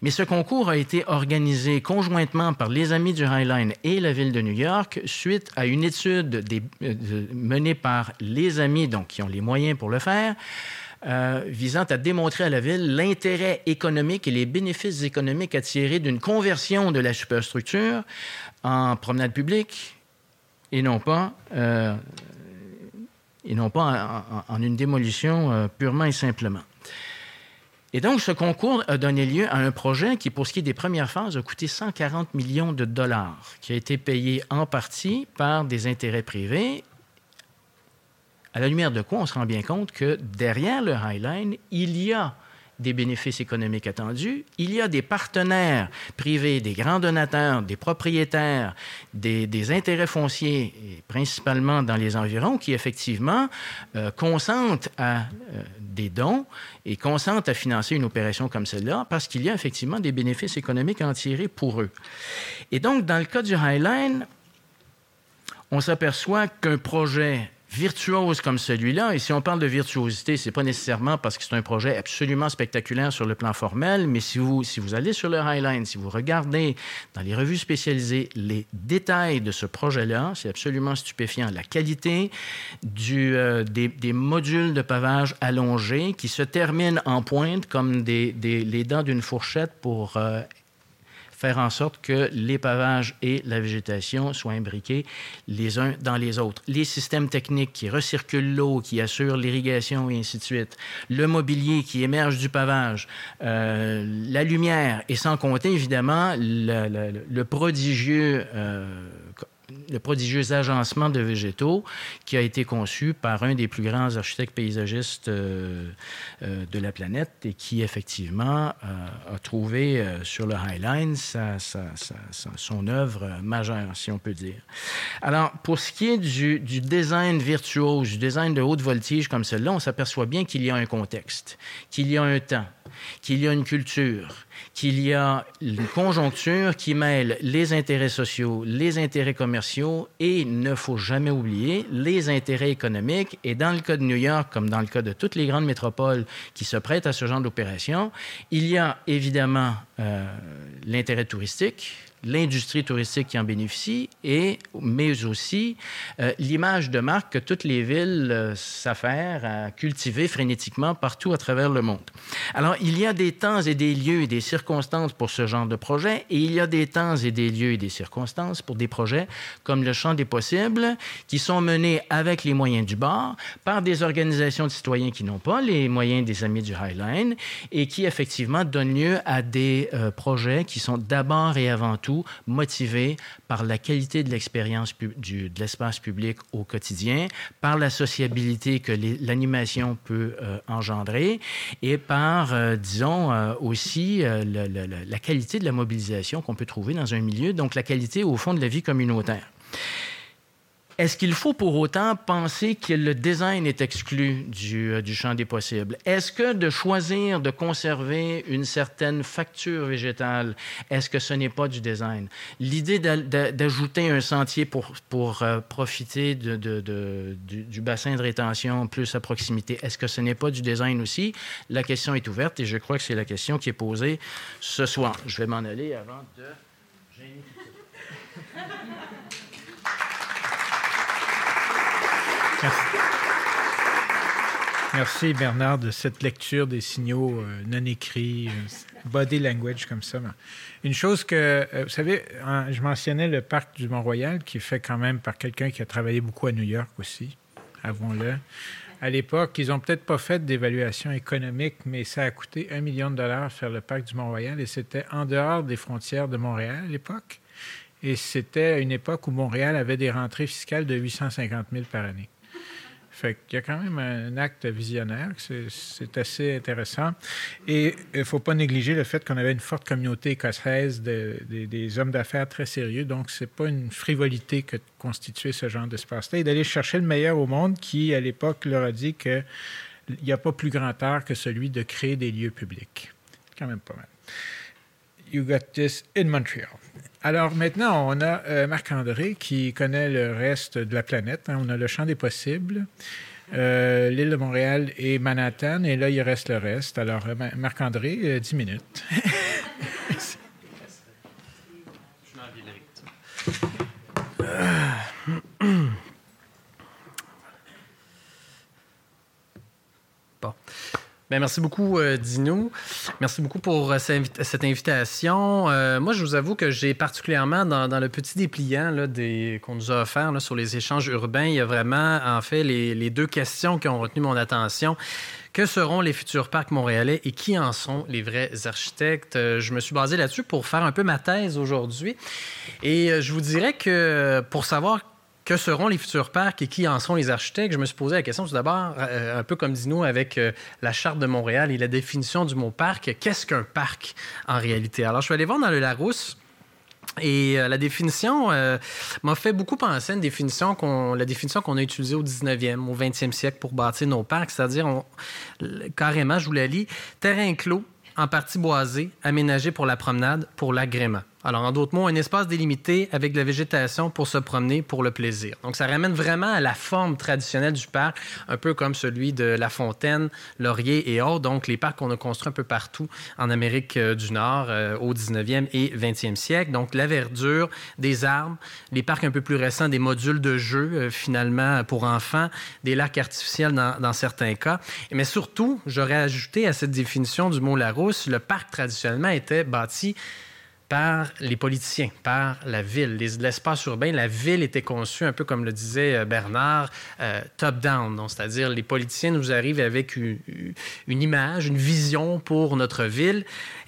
Mais ce concours a été organisé conjointement par les Amis du Highline et la ville de New York suite à une étude menée par les Amis, donc qui ont les moyens pour le faire, euh, visant à démontrer à la ville l'intérêt économique et les bénéfices économiques à tirer d'une conversion de la superstructure en promenade publique et non pas, euh, et non pas en, une démolition euh, purement et simplement. Et donc, ce concours a donné lieu à un projet qui, pour ce qui est des premières phases, a coûté 140 millions de dollars, qui a été payé en partie par des intérêts privés à la lumière de quoi on se rend bien compte que derrière le Highline, il y a des bénéfices économiques attendus, il y a des partenaires privés, des grands donateurs, des propriétaires, des, intérêts fonciers, principalement dans les environs, qui effectivement euh, consentent à euh, des dons et consentent à financer une opération comme celle-là parce qu'il y a effectivement des bénéfices économiques à en tirer pour eux. Et donc, dans le cas du Highline, on s'aperçoit qu'un projet virtuose comme celui-là, et si on parle de virtuosité, c'est pas nécessairement parce que c'est un projet absolument spectaculaire sur le plan formel, mais si vous, si vous allez sur le Highline, si vous regardez dans les revues spécialisées les détails de ce projet-là, c'est absolument stupéfiant. La qualité du, euh, des, modules de pavage allongés qui se terminent en pointe comme des, des les dents d'une fourchette pour euh, faire en sorte que les pavages et la végétation soient imbriqués les uns dans les autres. Les systèmes techniques qui recirculent l'eau, qui assurent l'irrigation et ainsi de suite. Le mobilier qui émerge du pavage. Euh, la lumière et sans compter évidemment le, prodigieux... Euh, le prodigieux agencement de végétaux qui a été conçu par un des plus grands architectes paysagistes euh, euh, de la planète et qui, effectivement, a trouvé sur le Highline son œuvre majeure, si on peut dire. Alors, pour ce qui est du, du design virtuose, du design de haute voltige comme celle-là, on s'aperçoit bien qu'il y a un contexte, qu'il y a un temps, qu'il y a une culture, qu'il y a une conjoncture qui mêle les intérêts sociaux, les intérêts commerciaux et, ne faut jamais oublier, les intérêts économiques. Et dans le cas de New York, comme dans le cas de toutes les grandes métropoles qui se prêtent à ce genre d'opération, il y a évidemment euh, l'intérêt touristique, l'industrie touristique qui en bénéficie, et, mais aussi euh, l'image de marque que toutes les villes euh, s'affairent à cultiver frénétiquement partout à travers le monde. Alors, il y a des temps et des lieux et des circonstances pour ce genre de projet, et il y a des temps et des lieux et des circonstances pour des projets comme le Champ des possibles, qui sont menés avec les moyens du bord, par des organisations de citoyens qui n'ont pas les moyens des Amis du Highline, et qui effectivement donnent lieu à des euh, projets qui sont d'abord et avant tout motivé par la qualité de l'expérience de l'espace public au quotidien, par la sociabilité que l'animation peut euh, engendrer et par, euh, disons, euh, aussi la qualité de la mobilisation qu'on peut trouver dans un milieu, donc la qualité, au fond, de la vie communautaire. Est-ce qu'il faut pour autant penser que le design est exclu du, euh, du champ des possibles? Est-ce que de choisir de conserver une certaine facture végétale, est-ce que ce n'est pas du design? L'idée d'ajouter un sentier pour, euh, profiter du, du, bassin de rétention plus à proximité, est-ce que ce n'est pas du design aussi? La question est ouverte et je crois que c'est la question qui est posée ce soir. Je vais m'en aller avant de... Merci. Bernard de cette lecture des signaux euh, non écrits, euh, body language comme ça. Une chose que, euh, vous savez, je mentionnais le parc du Mont-Royal qui est fait quand même par quelqu'un qui a travaillé beaucoup à New York aussi, avouons-le. À l'époque, ils n'ont peut-être pas fait d'évaluation économique, mais ça a coûté un million de dollars faire le parc du Mont-Royal et c'était en dehors des frontières de Montréal à l'époque. Et c'était une époque où Montréal avait des rentrées fiscales de 850 000 par année. Fait qu'il y a quand même un acte visionnaire, c'est assez intéressant. Et il ne faut pas négliger le fait qu'on avait une forte communauté écossaise, des hommes d'affaires très sérieux. Donc, ce n'est pas une frivolité que de constituer ce genre d'espace-là et d'aller chercher le meilleur au monde qui, à l'époque, leur a dit qu'il n'y a pas plus grand art que celui de créer des lieux publics. C'est quand même pas mal. You got this in Montreal. Alors maintenant, on a euh, Marc-André qui connaît le reste de la planète. Hein. On a le champ des possibles, euh, l'île de Montréal et Manhattan, et là, il reste le reste. Alors, euh, Marc-André, 10 minutes. *laughs* Bien, merci beaucoup, euh, Dino. Merci beaucoup pour euh, cette invitation. Euh, moi, je vous avoue que j'ai particulièrement, dans, le petit dépliant qu'on nous a offert sur les échanges urbains, il y a vraiment, en fait, les, deux questions qui ont retenu mon attention. Que seront les futurs parcs montréalais et qui en sont les vrais architectes? Je me suis basé là-dessus pour faire un peu ma thèse aujourd'hui. Et je vous dirais que pour savoir que seront les futurs parcs et qui en sont les architectes? Je me suis posé la question tout d'abord, euh, un peu comme Dino avec euh, la charte de Montréal et la définition du mot parc. Qu'est-ce qu'un parc en réalité? Alors, je suis allé voir dans le Larousse. Et euh, la définition m'a fait beaucoup penser à une définition la définition qu'on a utilisée au 19e, au 20e siècle pour bâtir nos parcs, c'est-à-dire, carrément, je vous la lis, terrain clos, en partie boisé, aménagé pour la promenade, pour l'agrément. Alors, en d'autres mots, un espace délimité avec de la végétation pour se promener pour le plaisir. Donc, ça ramène vraiment à la forme traditionnelle du parc, un peu comme celui de La Fontaine, Laurier et autres. Donc, les parcs qu'on a construits un peu partout en Amérique euh, du Nord euh, au 19e et 20e siècle. Donc, la verdure, des arbres, les parcs un peu plus récents, des modules de jeu, euh, finalement, pour enfants, des lacs artificiels dans, dans certains cas. Mais surtout, j'aurais ajouté à cette définition du mot Larousse, le parc traditionnellement était bâti par les politiciens, par la ville, l'espace urbain. La ville était conçue un peu comme le disait euh, Bernard, euh, top-down, c'est-à-dire les politiciens nous arrivent avec une, image, une vision pour notre ville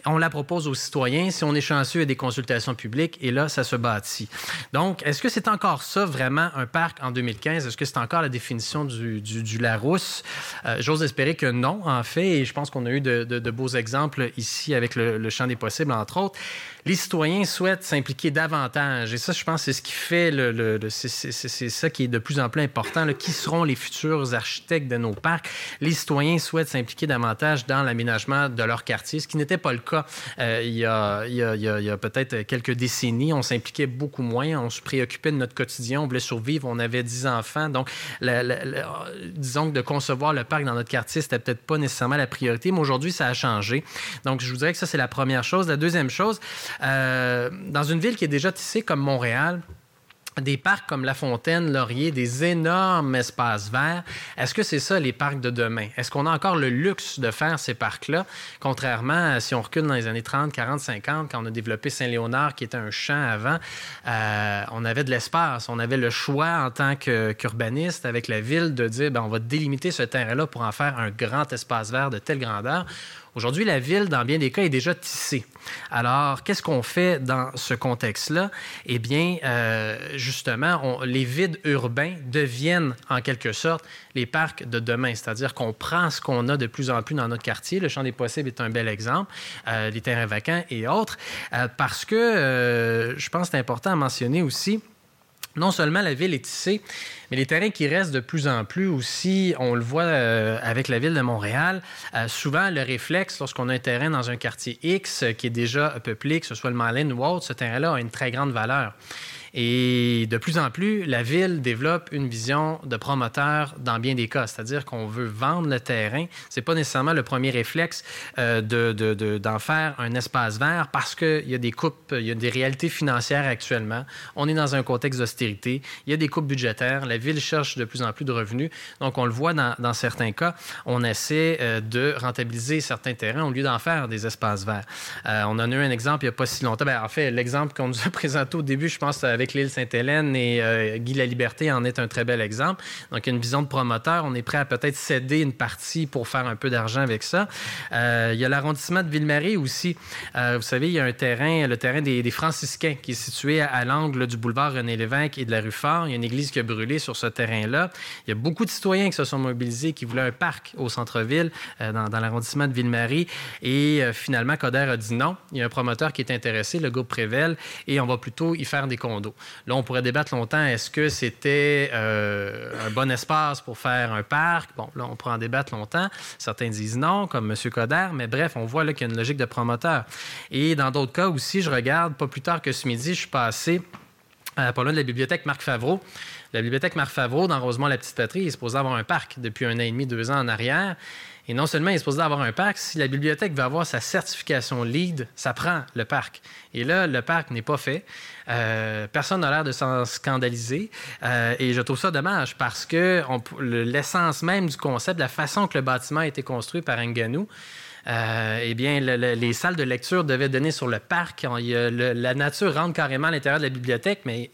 On la propose aux citoyens. Si on est chanceux, a des consultations publiques et là, ça se bâtit. Donc, est-ce que c'est encore ça, vraiment, un parc en 2015? Est-ce que c'est encore la définition du, Larousse? Euh, j'ose espérer que non, en fait, et je pense qu'on a eu de, de, beaux exemples ici avec le, le champ des possibles, entre autres les citoyens souhaitent s'impliquer davantage. Et ça, je pense, c'est ce qui fait le, c'est ça qui est de plus en plus important. Qui seront les futurs architectes de nos parcs? Les citoyens souhaitent s'impliquer davantage dans l'aménagement de leur quartier, ce qui n'était pas le cas euh, il y a, il y a, peut-être quelques décennies. On s'impliquait beaucoup moins, on se préoccupait de notre quotidien, on voulait survivre, on avait 10 enfants. Donc, disons que de concevoir le parc dans notre quartier, c'était peut-être pas nécessairement la priorité, mais aujourd'hui, ça a changé. Donc, je vous dirais que ça, c'est la première chose. La deuxième chose, euh, dans une ville qui est déjà tissée comme Montréal, des parcs comme La Fontaine, Laurier, des énormes espaces verts. Est-ce que c'est ça les parcs de demain? Est-ce qu'on a encore le luxe de faire ces parcs-là? Contrairement à si on recule dans les années 30, 40, 50, quand on a développé Saint-Léonard, qui était un champ avant, euh, on avait de l'espace, on avait le choix en tant qu'urbaniste avec la ville de dire, ben, on va délimiter ce terrain-là pour en faire un grand espace vert de telle grandeur. Aujourd'hui, la ville, dans bien des cas, est déjà tissée. Alors, qu'est-ce qu'on fait dans ce contexte-là? Eh bien, euh, justement, les vides urbains deviennent en quelque sorte les parcs de demain, c'est-à-dire qu'on prend ce qu'on a de plus en plus dans notre quartier. Le champ des possibles est un bel exemple, euh, les terrains vacants et autres, euh, parce que je pense que c'est important à mentionner aussi non seulement la ville est tissée, mais les terrains qui restent de plus en plus aussi, on le voit euh, avec la ville de Montréal, euh, souvent le réflexe lorsqu'on a un terrain dans un quartier X qui est déjà peuplé, que ce soit le Malin ou autre, ce terrain-là a une très grande valeur. Et de plus en plus, la ville développe une vision de promoteur dans bien des cas, c'est-à-dire qu'on veut vendre le terrain. C'est pas nécessairement le premier réflexe euh, de, d'en faire un espace vert parce qu'il y a des coupes, il y a des réalités financières actuellement. On est dans un contexte d'austérité. Il y a des coupes budgétaires. La ville cherche de plus en plus de revenus. Donc, on le voit dans, dans certains cas, on essaie euh, de rentabiliser certains terrains au lieu d'en faire des espaces verts. Euh, on en a eu un exemple il n'y a pas si longtemps. Ben, en fait, l'exemple qu'on nous a *laughs* présenté au début, je pense, avec avec l'île Sainte-Hélène et euh, Guy La Liberté en est un très bel exemple. Donc, une vision de promoteur. On est prêt à peut-être céder une partie pour faire un peu d'argent avec ça. Euh, il y a l'arrondissement de Ville-Marie aussi. Euh, vous savez, il y a un terrain, le terrain des, franciscains, qui est situé à, l'angle du boulevard René-Lévesque et de la rue Fort. Il y a une église qui a brûlé sur ce terrain-là. Il y a beaucoup de citoyens qui se sont mobilisés, qui voulaient un parc au centre-ville, dans, dans l'arrondissement de Ville-Marie. Et finalement, Coder a dit non. Il y a un promoteur qui est intéressé, le groupe Prével, et on va plutôt y faire des condos. Là, on pourrait débattre longtemps, est-ce que c'était euh, un bon espace pour faire un parc? Bon, là, on pourrait en débattre longtemps. Certains disent non, comme M. Coder, mais bref, on voit là qu'il y a une logique de promoteur. Et dans d'autres cas aussi, je regarde, pas plus tard que ce midi, je suis passé à pas loin de la bibliothèque Marc Favreau. La bibliothèque Marc Favreau, dans Rosemont-la-Petite-Patrie, est supposée avoir un parc depuis un an et demi, deux ans en arrière. Et non seulement il est supposé avoir un parc, si la bibliothèque veut avoir sa certification LEED, ça prend le parc. Et là, le parc n'est pas fait. Euh, personne n'a l'air de s'en scandaliser. Euh, et je trouve ça dommage parce que l'essence même du concept, la façon que le bâtiment a été construit par Nganou, euh, eh bien, les salles de lecture devaient donner sur le parc. la nature rentre carrément à l'intérieur de la bibliothèque, mais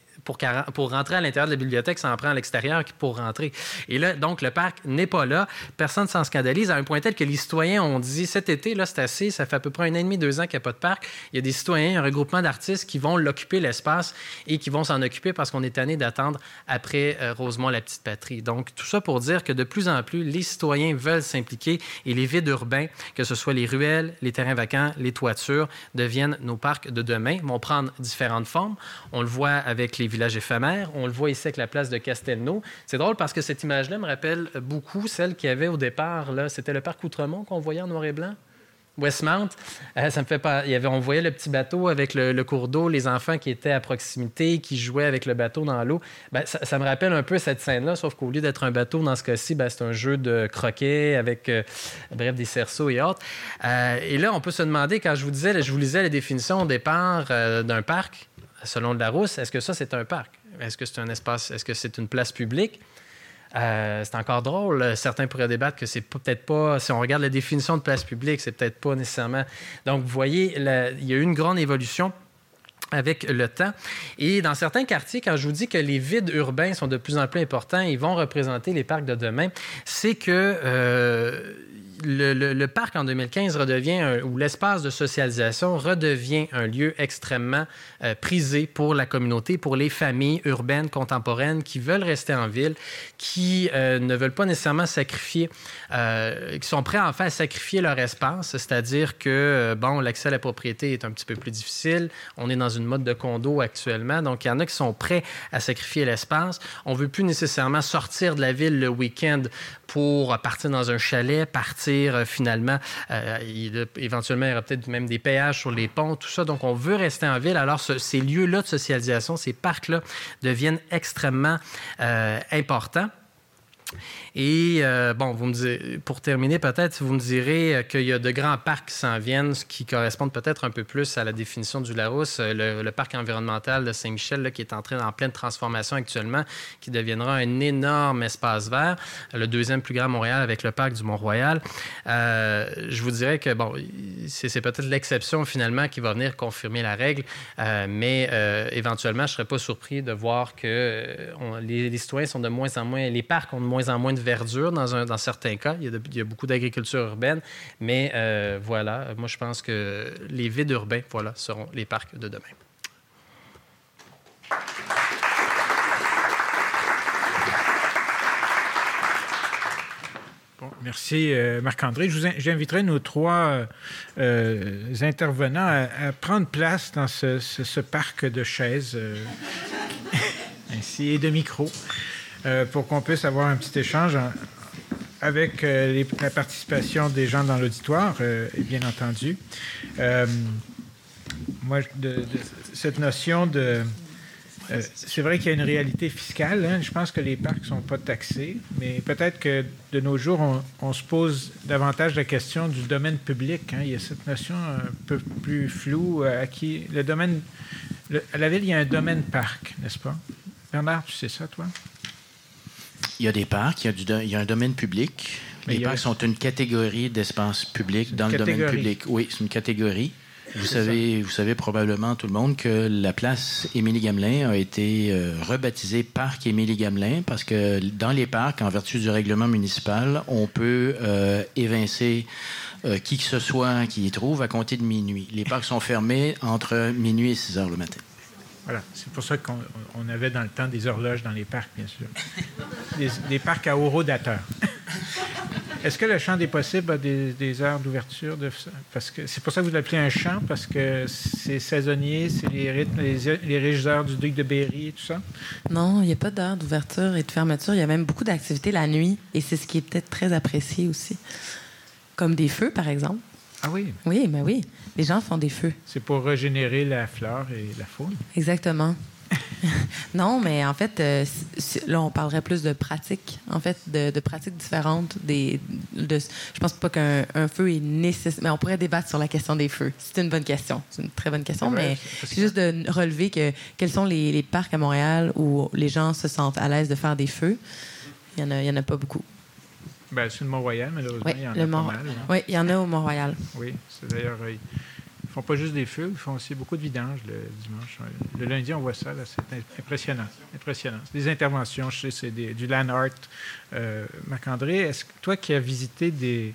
pour, rentrer à l'intérieur de la bibliothèque, ça en prend à l'extérieur pour rentrer. Et là, donc, le parc n'est pas là. Personne ne s'en scandalise à un point tel que les citoyens ont dit cet été, là, c'est assez, ça fait à peu près un an et demi, deux ans qu'il n'y a pas de parc. Il y a des citoyens, un regroupement d'artistes qui vont l'occuper, l'espace, et qui vont s'en occuper parce qu'on est tanné d'attendre après euh, Rosemont, la petite patrie. Donc, tout ça pour dire que de plus en plus, les citoyens veulent s'impliquer et les vides urbains, que ce soit les ruelles, les terrains vacants, les toitures, deviennent nos parcs de demain, vont prendre différentes formes. On le voit avec les village éphémère. On le voit ici avec la place de Castelnau. C'est drôle parce que cette image-là me rappelle beaucoup celle qu'il y avait au départ. C'était le parc Outremont qu'on voyait en noir et blanc. Westmount, euh, ça me fait pas. Il y avait, on voyait le petit bateau avec le, cours d'eau, les enfants qui étaient à proximité, qui jouaient avec le bateau dans l'eau. Ben, ça, me rappelle un peu cette scène-là, sauf qu'au lieu d'être un bateau, dans ce cas-ci, ben, c'est un jeu de croquet avec, euh, bref, des cerceaux et autres. Euh, et là, on peut se demander, quand je vous disais, je vous lisais la définition au départ d'un parc, selon le Larousse, est-ce que ça, c'est un parc? Est-ce que c'est un espace, est-ce que c'est une place publique? Euh, c'est encore drôle. Certains pourraient débattre que c'est peut-être pas, si on regarde la définition de place publique, c'est peut-être pas nécessairement. Donc, vous voyez, il y a eu une grande évolution avec le temps. Et dans certains quartiers, quand je vous dis que les vides urbains sont de plus en plus importants, ils vont représenter les parcs de demain, c'est que euh, le, parc en 2015 redevient, ou l'espace de socialisation redevient un lieu extrêmement euh, prisé pour la communauté, pour les familles urbaines contemporaines qui veulent rester en ville, qui euh, ne veulent pas nécessairement sacrifier, euh, qui sont prêts enfin à sacrifier leur espace, c'est-à-dire que, bon, l'accès à la propriété est un petit peu plus difficile. On est dans une mode de condo actuellement, donc il y en a qui sont prêts à sacrifier l'espace. On ne veut plus nécessairement sortir de la ville le week-end pour partir dans un chalet, partir euh, finalement, euh, éventuellement, il y aura peut-être même des péages sur les ponts, tout ça. Donc, on veut rester en ville. Alors, ces lieux-là de socialisation, ces parcs-là deviennent extrêmement euh, importants. Et euh, bon, vous me pour terminer, peut-être, vous me direz euh, qu'il y a de grands parcs qui s'en viennent, qui correspondent peut-être un peu plus à la définition du Larousse. Euh, le, parc environnemental de Saint-Michel, qui est en en pleine transformation actuellement, qui deviendra un énorme espace vert. Le deuxième plus grand Montréal avec le parc du Mont-Royal. je vous dirais que, bon, c'est peut-être l'exception finalement qui va venir confirmer la règle, mais éventuellement, je ne serais pas surpris de voir que les, les citoyens sont de moins en moins, les parcs ont de moins en moins de verdure dans, dans certains cas. Il y a, beaucoup d'agriculture urbaine, mais euh, voilà, moi je pense que les vides urbains, voilà, seront les parcs de demain. Bon, merci euh, Marc-André. J'inviterai nos trois euh, intervenants à, prendre place dans ce, ce parc de chaises *laughs* ainsi et de micros. Euh, pour qu'on puisse avoir un petit échange avec euh, la participation des gens dans l'auditoire, euh, bien entendu. moi, cette notion de... c'est vrai qu'il y a une réalité fiscale. Hein. Je pense que les parcs ne sont pas taxés, mais peut-être que de nos jours, on, se pose davantage la question du domaine public. Hein. Il y a cette notion un peu plus floue qui le domaine. à la ville, il y a un domaine parc, n'est-ce pas? Bernard, tu sais ça, toi? Il y a des parcs, il y a, il y a un domaine public. les parcs sont une catégorie d'espace public dans le domaine public. Oui, c'est une catégorie. Vous savez, vous savez probablement tout le monde que la place Émilie Gamelin a été euh, rebaptisée Parc Émilie Gamelin parce que dans les parcs, en vertu du règlement municipal, on peut euh, évincer euh, qui que ce soit qui y trouve à compter de minuit. Les parcs sont fermés entre minuit et 6 heures le matin. Voilà, c'est pour ça qu'on avait dans le temps des horloges dans les parcs, bien sûr. *laughs* Des, parcs à horodateurs. *laughs* Est-ce que le champ des possibles a des, heures d'ouverture? De, parce que c'est pour ça que vous l'appelez un champ, parce que c'est saisonnier, c'est les les, les régisseurs du duc de Berry et tout ça? Non, il n'y a pas d'heure d'ouverture et de fermeture. Il y a même beaucoup d'activités la nuit, et c'est ce qui est peut-être très apprécié aussi. Comme des feux, par exemple. Ah oui? Oui, mais ben oui. Les gens font des feux. C'est pour régénérer la flore et la faune. Exactement. *laughs* non, mais en fait, euh, là, on parlerait plus de pratiques, en fait, de, pratiques différentes. Des, de, je pense pas qu'un feu est nécessaire, mais on pourrait débattre sur la question des feux. C'est une bonne question. C'est une très bonne question, mais c'est juste de relever que quels sont les, parcs à Montréal où les gens se sentent à l'aise de faire des feux. Il y en a, il y en a pas beaucoup. Ben, c'est le Mont-Royal, malheureusement. Oui, il y en a pas mal. Hein. Oui, il y en a au Mont-Royal. Oui, c'est d'ailleurs. Euh, ils font pas juste des feux, ils font aussi beaucoup de vidanges le dimanche. Le lundi, on voit ça, c'est impressionnant. impressionnant. Des interventions, je sais, c'est du land art. Euh, Marc-André, est-ce que toi qui as visité des,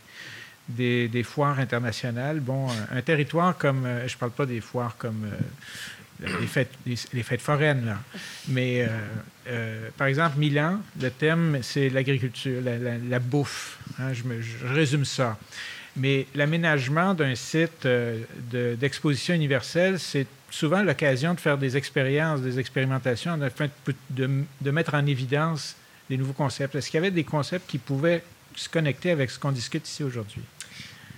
des, foires internationales, bon, un, territoire comme, euh, je parle pas des foires comme les fêtes, les, fêtes foraines, là. Mais, euh, euh, par exemple, Milan, le thème, c'est l'agriculture, la, bouffe. Hein, je, résume ça. Mais l'aménagement d'un site euh, d'exposition universelle, c'est souvent l'occasion de faire des expériences, des expérimentations, de, de mettre en évidence des nouveaux concepts. Est-ce qu'il y avait des concepts qui pouvaient se connecter avec ce qu'on discute ici aujourd'hui?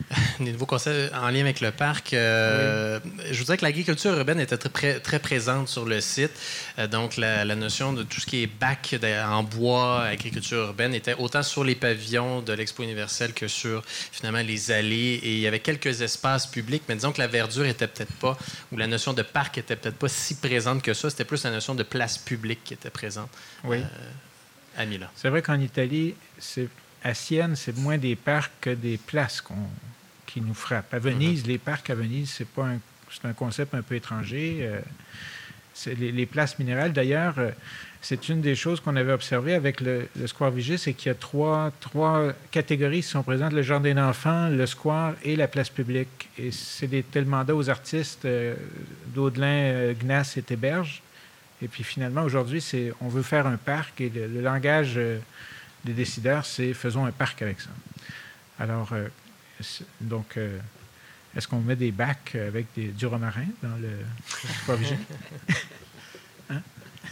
*laughs* des nouveaux concepts en lien avec le parc. Euh, je vous dirais que l'agriculture urbaine était très, très présente sur le site. Euh, donc, la, notion de tout ce qui est bac en bois, agriculture urbaine, était autant sur les pavillons de l'Expo universelle que sur, finalement, les allées. Et il y avait quelques espaces publics, mais disons que la verdure était peut-être pas, ou la notion de parc était peut-être pas si présente que ça. C'était plus la notion de place publique qui était présente oui. Euh, à Milan. C'est vrai qu'en Italie, c'est à Sienne, c'est moins des parcs que des places qu'on qui nous frappe. À Venise, mhm. les parcs à Venise, c'est pas un, c'est un concept un peu étranger. Euh, les, places minérales. D'ailleurs, c'est une des choses qu'on avait observées avec le, Square Vigée, c'est qu'il y a trois, trois catégories qui sont présentes, le jardin d'enfants, le square et la place publique. Et c'est des tels mandats aux artistes d'Audelin, Gnas et Théberge. Et puis finalement, aujourd'hui, c'est on veut faire un parc et le, langage des décideurs, c'est faisons un parc avec ça. Alors, donc, est-ce qu'on met des bacs avec des, du romarin dans le, Square Vigée? *laughs* *laughs* hein?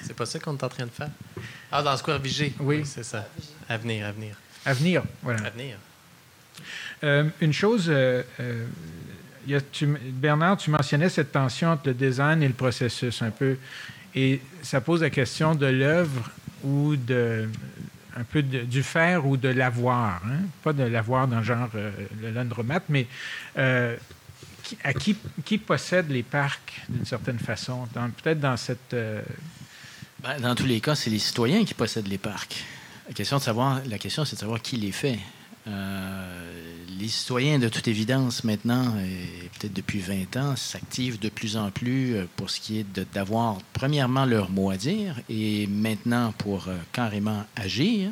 C'est pas ça qu'on est en train de faire? Ah, dans le Square Vigée? Oui. c'est ça. À venir, à venir. À venir, voilà. À venir. Euh, une chose, euh, euh, Bernard, tu mentionnais cette tension entre le design et le processus un peu. Et ça pose la question de l'œuvre ou de un peu du faire ou de l'avoir. Hein? Pas de l'avoir dans le genre euh, le mais euh, à qui, qui, possède les parcs d'une certaine façon? Peut-être dans cette. Euh, ben, dans tous les cas, c'est les citoyens qui possèdent les parcs. La question, de savoir, la question c'est de savoir qui les fait. Les citoyens, de toute évidence, maintenant, et peut-être depuis 20 ans, s'activent de plus en plus euh, pour ce qui est d'avoir, premièrement, leur mot à dire et maintenant pour euh, carrément agir.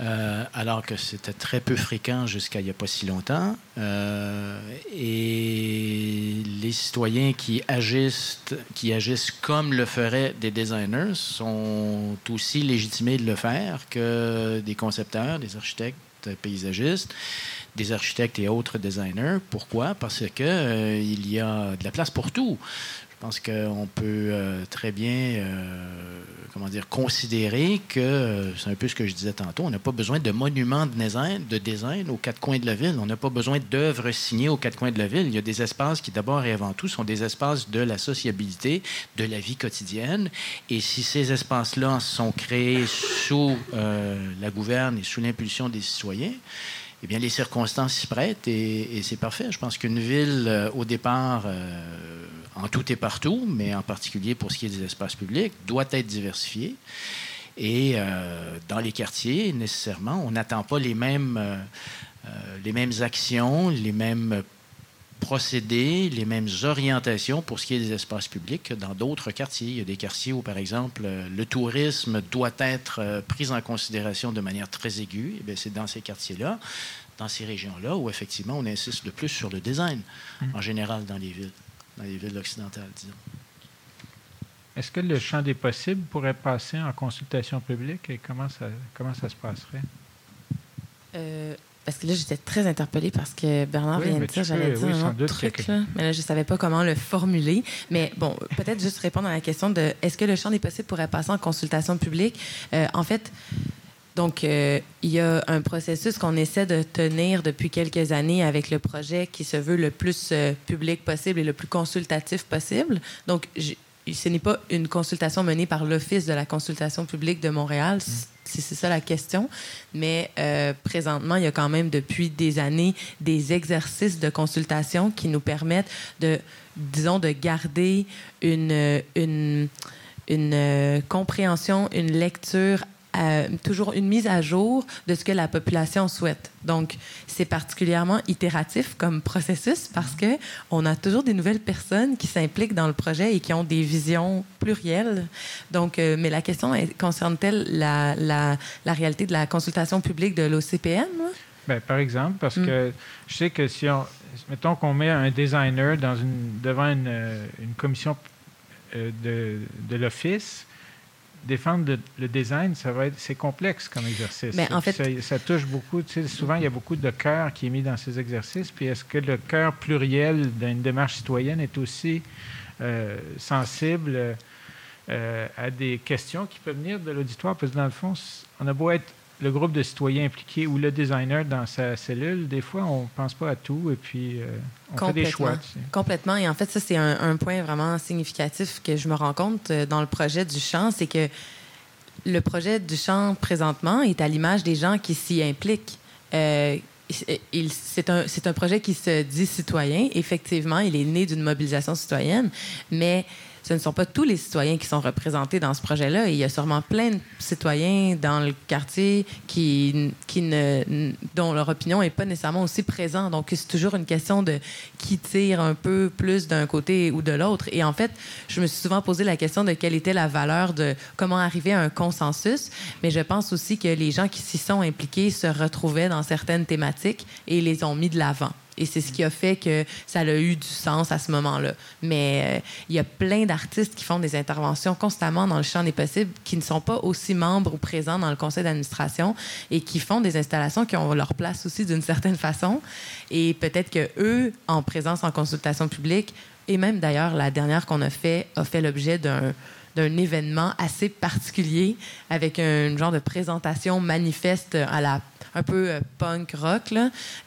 Euh, alors que c'était très peu fréquent jusqu'à il n'y a pas si longtemps. et les citoyens qui agissent, qui agissent comme le feraient des designers sont aussi légitimés de le faire que des concepteurs, des architectes, paysagistes des architectes et autres designers. Pourquoi? Parce qu'il euh, il y a de la place pour tout. Je pense qu'on peut euh, très bien, euh, comment dire, considérer que, c'est un peu ce que je disais tantôt, on n'a pas besoin de monuments de design, de design aux quatre coins de la ville. On n'a pas besoin d'œuvres signées aux quatre coins de la ville. Il y a des espaces qui, d'abord et avant tout, sont des espaces de la sociabilité, de la vie quotidienne. Et si ces espaces-là sont créés sous la gouverne et sous l'impulsion des citoyens, eh bien, les circonstances s'y prêtent et, c'est parfait. Je pense qu'une ville, euh, au départ, euh, en tout et partout, mais en particulier pour ce qui est des espaces publics, doit être diversifiée. Et euh, dans les quartiers, nécessairement, on n'attend pas les mêmes, les mêmes actions, les mêmes procédés, les mêmes orientations pour ce qui est des espaces publics que dans d'autres quartiers. Il y a des quartiers où, par exemple, le tourisme doit être euh, pris en considération de manière très aiguë. Eh c'est dans ces quartiers-là, dans ces régions-là, où effectivement on insiste le plus sur le design, mmh. en général dans les villes, dans les villes occidentales, disons. Est-ce que le champ des possibles pourrait passer en consultation publique et comment ça, comment ça se passerait? Euh, parce que là, j'étais très interpellée parce que Bernard vient de dire, j'allais dire un autre truc, mais là, je ne savais pas comment le formuler. Mais bon, peut-être juste répondre à la question de est-ce que le champ des possibles pourrait passer en consultation publique? Euh, en fait, donc, euh, il y a un processus qu'on essaie de tenir depuis quelques années avec le projet qui se veut le plus euh, public possible et le plus consultatif possible. Donc, ce n'est pas une consultation menée par l'Office de la consultation publique de Montréal, si c'est ça la question. Mais euh, présentement, il y a quand même depuis des années des exercices de consultation qui nous permettent de, disons, de garder une, une, une euh, compréhension, une lecture euh, toujours une mise à jour de ce que la population souhaite. Donc, c'est particulièrement itératif comme processus parce que on a toujours des nouvelles personnes qui s'impliquent dans le projet et qui ont des visions plurielles. Donc, euh, mais la question concerne-t-elle la, la, la, réalité de la consultation publique de l'OCPM? Bien, par exemple, parce mm. que je sais que si on, mettons qu'on met un designer dans une, devant une, euh, une commission de, de l'office, défendre le, design, ça va être, c'est complexe comme exercice. Mais en fait, ça, touche beaucoup. Tu sais, souvent, il y a beaucoup de cœur qui est mis dans ces exercices. Puis est-ce que le cœur pluriel d'une démarche citoyenne est aussi euh, sensible euh, à des questions qui peuvent venir de l'auditoire? Parce que dans le fond, on a beau être le groupe de citoyens impliqués ou le designer dans sa cellule, des fois, on ne pense pas à tout et puis euh, on fait des choix. Complètement. Et en fait, ça, c'est un, point vraiment significatif que je me rends compte euh, dans le projet du champ, c'est que le projet du champ, présentement, est à l'image des gens qui s'y impliquent. Euh, c'est un, un projet qui se dit citoyen. Effectivement, il est né d'une mobilisation citoyenne, mais ce ne sont pas tous les citoyens qui sont représentés dans ce projet-là. il y a sûrement plein de citoyens dans le quartier qui, qui ne, dont leur opinion n'est pas nécessairement aussi présente. Donc, c'est toujours une question de qui tire un peu plus d'un côté ou de l'autre. Et en fait, je me suis souvent posé la question de quelle était la valeur de comment arriver à un consensus. Mais je pense aussi que les gens qui s'y sont impliqués se retrouvaient dans certaines thématiques et les ont mis de l'avant. Et c'est ce qui a fait que ça a eu du sens à ce moment-là. Mais euh, il y a plein d'artistes qui font des interventions constamment dans le champ des possibles, qui ne sont pas aussi membres ou présents dans le conseil d'administration et qui font des installations qui ont leur place aussi d'une certaine façon. Et peut-être que eux, en présence en consultation publique, et même d'ailleurs la dernière qu'on a fait a fait l'objet d'un d'un événement assez particulier avec un genre de présentation manifeste à la un peu euh, punk rock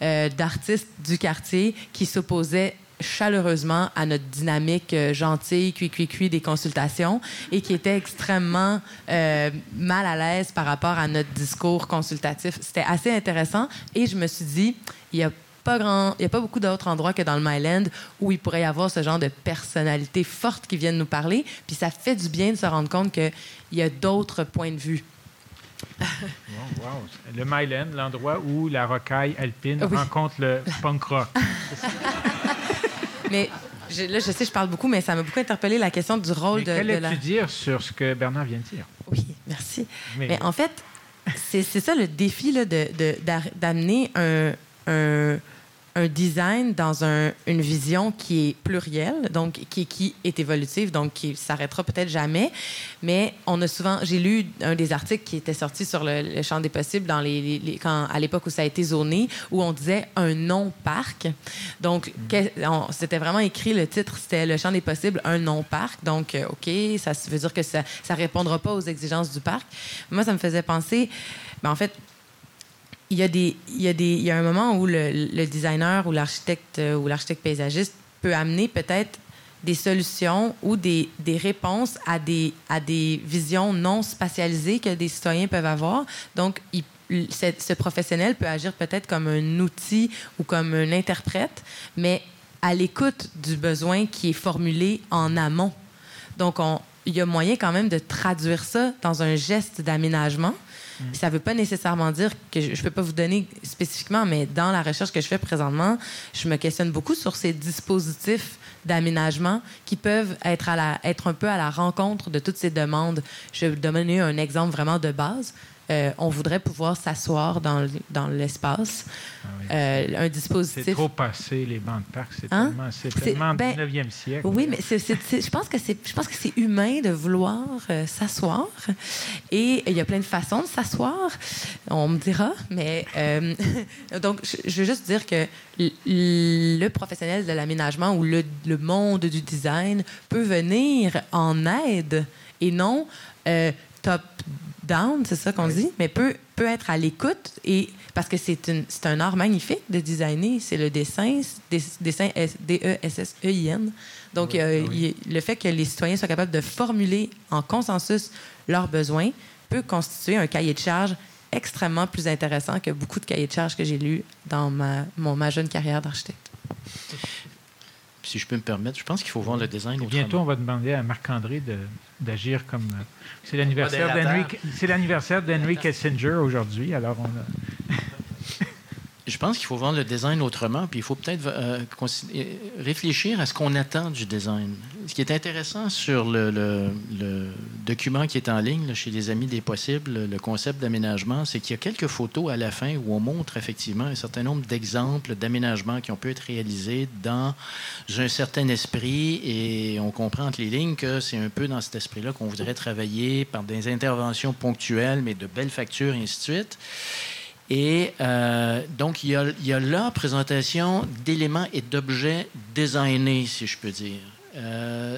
euh, d'artistes du quartier qui s'opposaient chaleureusement à notre dynamique euh, gentille, cuit-cuit-cuit des consultations et qui était extrêmement mal à l'aise par rapport à notre discours consultatif. C'était assez intéressant et je me suis dit, il y a pas grand, il y a pas beaucoup d'autres endroits que dans le Myland où il pourrait y avoir ce genre de personnalités fortes qui viennent nous parler. Puis ça fait du bien de se rendre compte qu'il y a d'autres points de vue. *laughs* Le Myland, l'endroit où la rocaille alpine rencontre le punk rock. *laughs* *laughs* mais là, je sais, je parle beaucoup, mais ça m'a beaucoup interpellé la question du rôle mais de. Qu'allais-tu la... dire sur ce que Bernard vient de dire? Oui, merci. Mais, en fait, c'est ça le défi d'amener un, un un design dans une vision qui est plurielle, donc qui, qui est évolutive, donc qui s'arrêtera peut-être jamais. Mais on a souvent, j'ai lu un des articles qui était sorti sur le, champ des possibles dans les, quand, à l'époque où ça a été zoné, où on disait un non-parc. Donc, c'était vraiment écrit, le titre, c'était le champ des possibles, un non-parc. Donc, euh, OK, ça veut dire que ça ne répondra pas aux exigences du parc. Moi, ça me faisait penser, ben, en fait, il y a un moment où le, designer ou l'architecte euh, ou l'architecte paysagiste peut amener peut-être des solutions ou des, réponses à des, visions non spatialisées que des citoyens peuvent avoir. Donc, il, ce, professionnel peut agir peut-être comme un outil ou comme un interprète, mais à l'écoute du besoin qui est formulé en amont. Donc, on, il y a moyen quand même de traduire ça dans un geste d'aménagement Mm. Ça ne veut pas nécessairement dire que je ne peux pas vous donner spécifiquement, mais dans la recherche que je fais présentement, je me questionne beaucoup sur ces dispositifs d'aménagement qui peuvent être, être un peu à la rencontre de toutes ces demandes. Je vais vous donner un exemple vraiment de base. Euh, on voudrait pouvoir s'asseoir dans, l'espace. Ah euh, un dispositif. C'est trop passé, les bancs de parc. C'est hein? tellement, c'est 19e ben, siècle. Oui, mais je pense que c'est, je pense que c'est humain de vouloir euh, s'asseoir. Et il y a plein de façons de s'asseoir. On me dira, mais *laughs* donc je, veux juste dire que le professionnel de l'aménagement ou le, le monde du design peut venir en aide et non top down, c'est ça qu'on dit, mais peut, peut être à l'écoute et parce que c'est un art magnifique de designer, c'est le dessin, dessin D-E-S-S-E-I-N. Donc, le fait que les citoyens soient capables de formuler en consensus leurs besoins peut constituer un cahier de charge extrêmement plus intéressant que beaucoup de cahiers de charges que j'ai lus dans ma, mon, ma jeune carrière d'architecte si je peux me permettre, je pense qu'il faut voir le design autrement. Bientôt, on va demander à Marc-André d'agir comme... Euh, c'est l'anniversaire d'Henry, c'est l'anniversaire d'Henry Kissinger aujourd'hui, alors on a... Je pense qu'il faut voir le design autrement, puis il faut peut-être euh, euh, réfléchir à ce qu'on attend du design. Ce qui est intéressant sur le, document qui est en ligne chez les Amis des Possibles, le concept d'aménagement, c'est qu'il y a quelques photos à la fin où on montre effectivement un certain nombre d'exemples d'aménagements qui ont pu être réalisés dans un certain esprit, et on comprend entre les lignes que c'est un peu dans cet esprit-là qu'on voudrait travailler par des interventions ponctuelles, mais de belles factures, et ainsi de suite. Et euh, donc, il y, a, il y, a, là présentation d'éléments et d'objets designés, si je peux dire. Euh,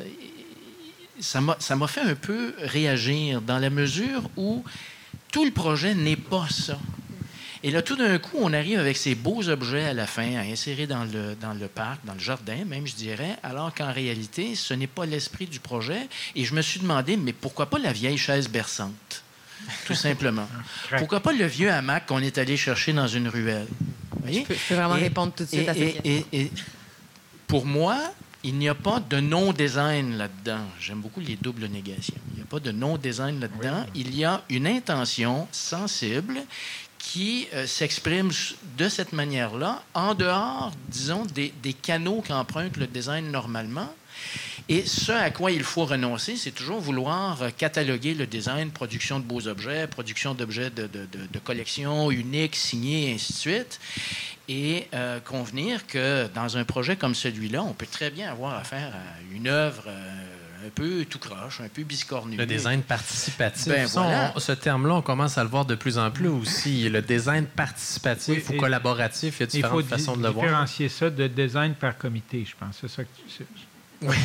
ça m'a fait un peu réagir dans la mesure où tout le projet n'est pas ça. Et là, tout d'un coup, on arrive avec ces beaux objets à la fin à insérer dans le, dans le parc, dans le jardin même, je dirais, alors qu'en réalité, ce n'est pas l'esprit du projet. Et je me suis demandé, mais pourquoi pas la vieille chaise berçante? tout simplement? *laughs* Pourquoi pas le vieux hamac qu'on est allé chercher dans une ruelle? Je peux, vraiment répondre tout de suite à cette question. Et, pour moi, il n'y a pas de non-design là-dedans. J'aime beaucoup les doubles négations. Il n'y a pas de non-design là-dedans. Il y a une intention sensible qui euh, s'exprime de cette manière-là, en dehors, disons, des, des canaux qu'emprunte le design normalement. Et ce à quoi il faut renoncer, c'est toujours vouloir euh, cataloguer le design, production de beaux objets, production d'objets de, de, de, collection uniques, signés, et ainsi de suite. Et euh, convenir que dans un projet comme celui-là, on peut très bien avoir affaire à une œuvre. un peu tout croche, un peu biscornu. Le design participatif. Ben, ce terme-là, on commence à le voir de plus en plus aussi. Le design participatif ou collaboratif, il y a différentes façons de le voir. Il faut différencier ça de design par comité, je pense. C'est ça que tu, oui,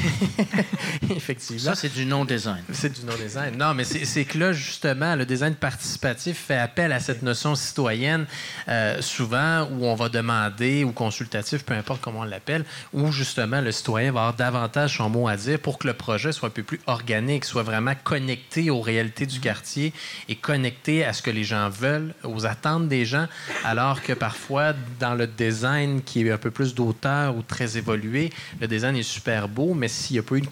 *laughs* effectivement. Ça, c'est du non-design. C'est du non-design. Non, mais c'est que là, justement, le design participatif fait appel à cette notion citoyenne, euh, souvent où on va demander, ou consultatif, peu importe comment on l'appelle, où justement le citoyen va avoir davantage son mot à dire pour que le projet soit un peu plus organique, soit vraiment connecté aux réalités du quartier et connecté à ce que les gens veulent, aux attentes des gens, alors que parfois, dans le design qui est un peu plus d'auteur ou très évolué, le design est super beau, mais s'il n'y a pas eu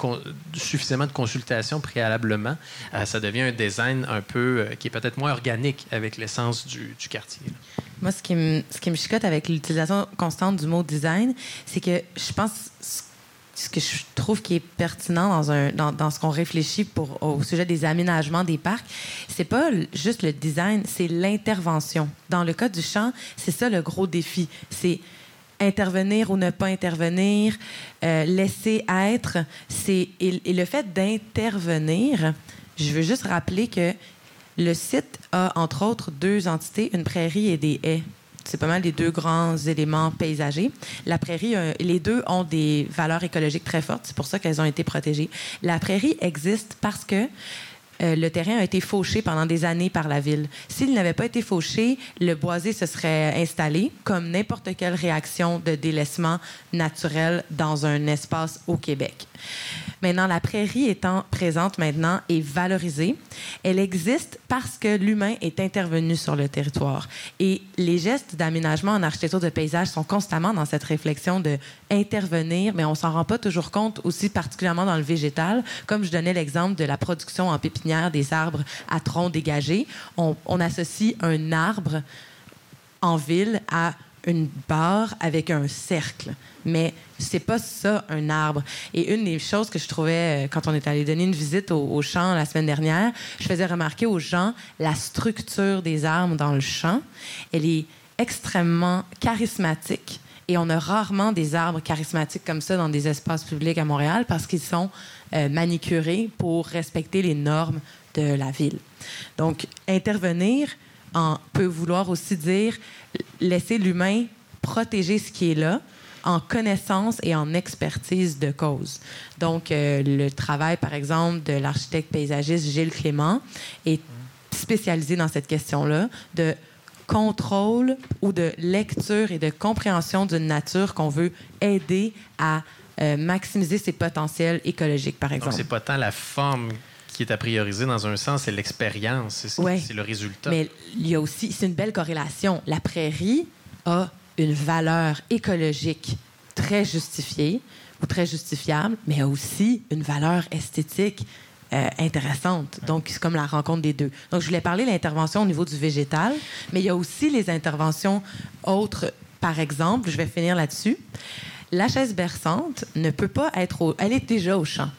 suffisamment de consultation préalablement, euh, ça devient un design un peu euh, qui est peut-être moins organique avec l'essence du, quartier. Moi, ce qui, me, ce chicote avec l'utilisation constante du mot design, c'est que je pense ce que je trouve qui est pertinent dans, ce qu'on réfléchit au sujet des aménagements des parcs, c'est pas juste le design, c'est l'intervention. Dans le cas du champ, c'est ça le gros défi. Intervenir ou ne pas intervenir, euh, laisser être. C'est et, le fait d'intervenir, je veux juste rappeler que le site a entre autres deux entités, une prairie et des haies. C'est pas mal les deux grands éléments paysagers. La prairie, euh, les deux ont des valeurs écologiques très fortes. C'est pour ça qu'elles ont été protégées. La prairie existe parce que euh, le terrain a été fauché pendant des années par la ville. S'il n'avait pas été fauché, le boisé se serait installé comme n'importe quelle réaction de délaissement naturel dans un espace au Québec. Maintenant, la prairie étant présente maintenant et valorisée, elle existe parce que l'humain est intervenu sur le territoire. Et les gestes d'aménagement en architecture de paysage sont constamment dans cette réflexion de intervenir, mais on s'en rend pas toujours compte aussi particulièrement dans le végétal. Comme je donnais l'exemple de la production en des arbres à troncs dégagés, on, associe un arbre en ville à une barre avec un cercle. Mais c'est pas ça, un arbre. Et une des choses que je trouvais, euh, quand on est allé donner une visite au, champ la semaine dernière, je faisais remarquer aux gens la structure des arbres dans le champ. Elle est extrêmement charismatique. Et on a rarement des arbres charismatiques comme ça dans des espaces publics à Montréal parce qu'ils sont euh, pour respecter les normes de la ville. Donc, intervenir en, peut vouloir aussi dire laisser l'humain protéger ce qui est là en connaissance et en expertise de cause. Donc, euh, le travail, par exemple, de l'architecte paysagiste Gilles Clément est spécialisé dans cette question-là de contrôle ou de lecture et de compréhension d'une nature qu'on veut aider à euh, maximiser ses potentiels écologiques, par exemple. Donc, c'est pas tant la forme qui est à prioriser dans un sens, c'est l'expérience, c'est le résultat. Mais il y a aussi, c'est une belle corrélation. La prairie a une valeur écologique très justifiée ou très justifiable, mais a aussi une valeur esthétique euh, intéressante. Donc, c'est comme la rencontre des deux. Donc, je voulais parler de l'intervention au niveau du végétal, mais il y a aussi les interventions autres. Par exemple, je vais finir là-dessus. La chaise berçante ne peut pas être au... Elle est déjà au champ.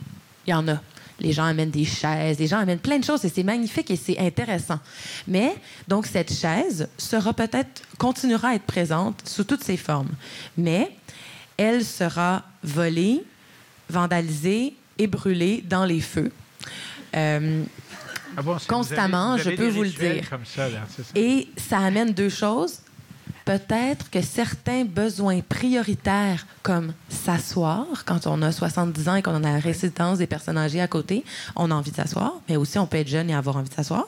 Il y en a les gens amènent des chaises, les gens amènent plein de choses et c'est magnifique et c'est intéressant. Mais donc cette chaise sera peut-être continuera à être présente sous toutes ses formes, mais elle sera volée, vandalisée et brûlée dans les feux. Euh, ah constamment, je peux vous le dire. et ça amène deux choses peut-être que certains besoins prioritaires, comme s'asseoir, quand on a 70 ans et qu'on a la résidence des personnes âgées à côté, on a envie de s'asseoir, mais aussi on peut être jeune et avoir envie de s'asseoir.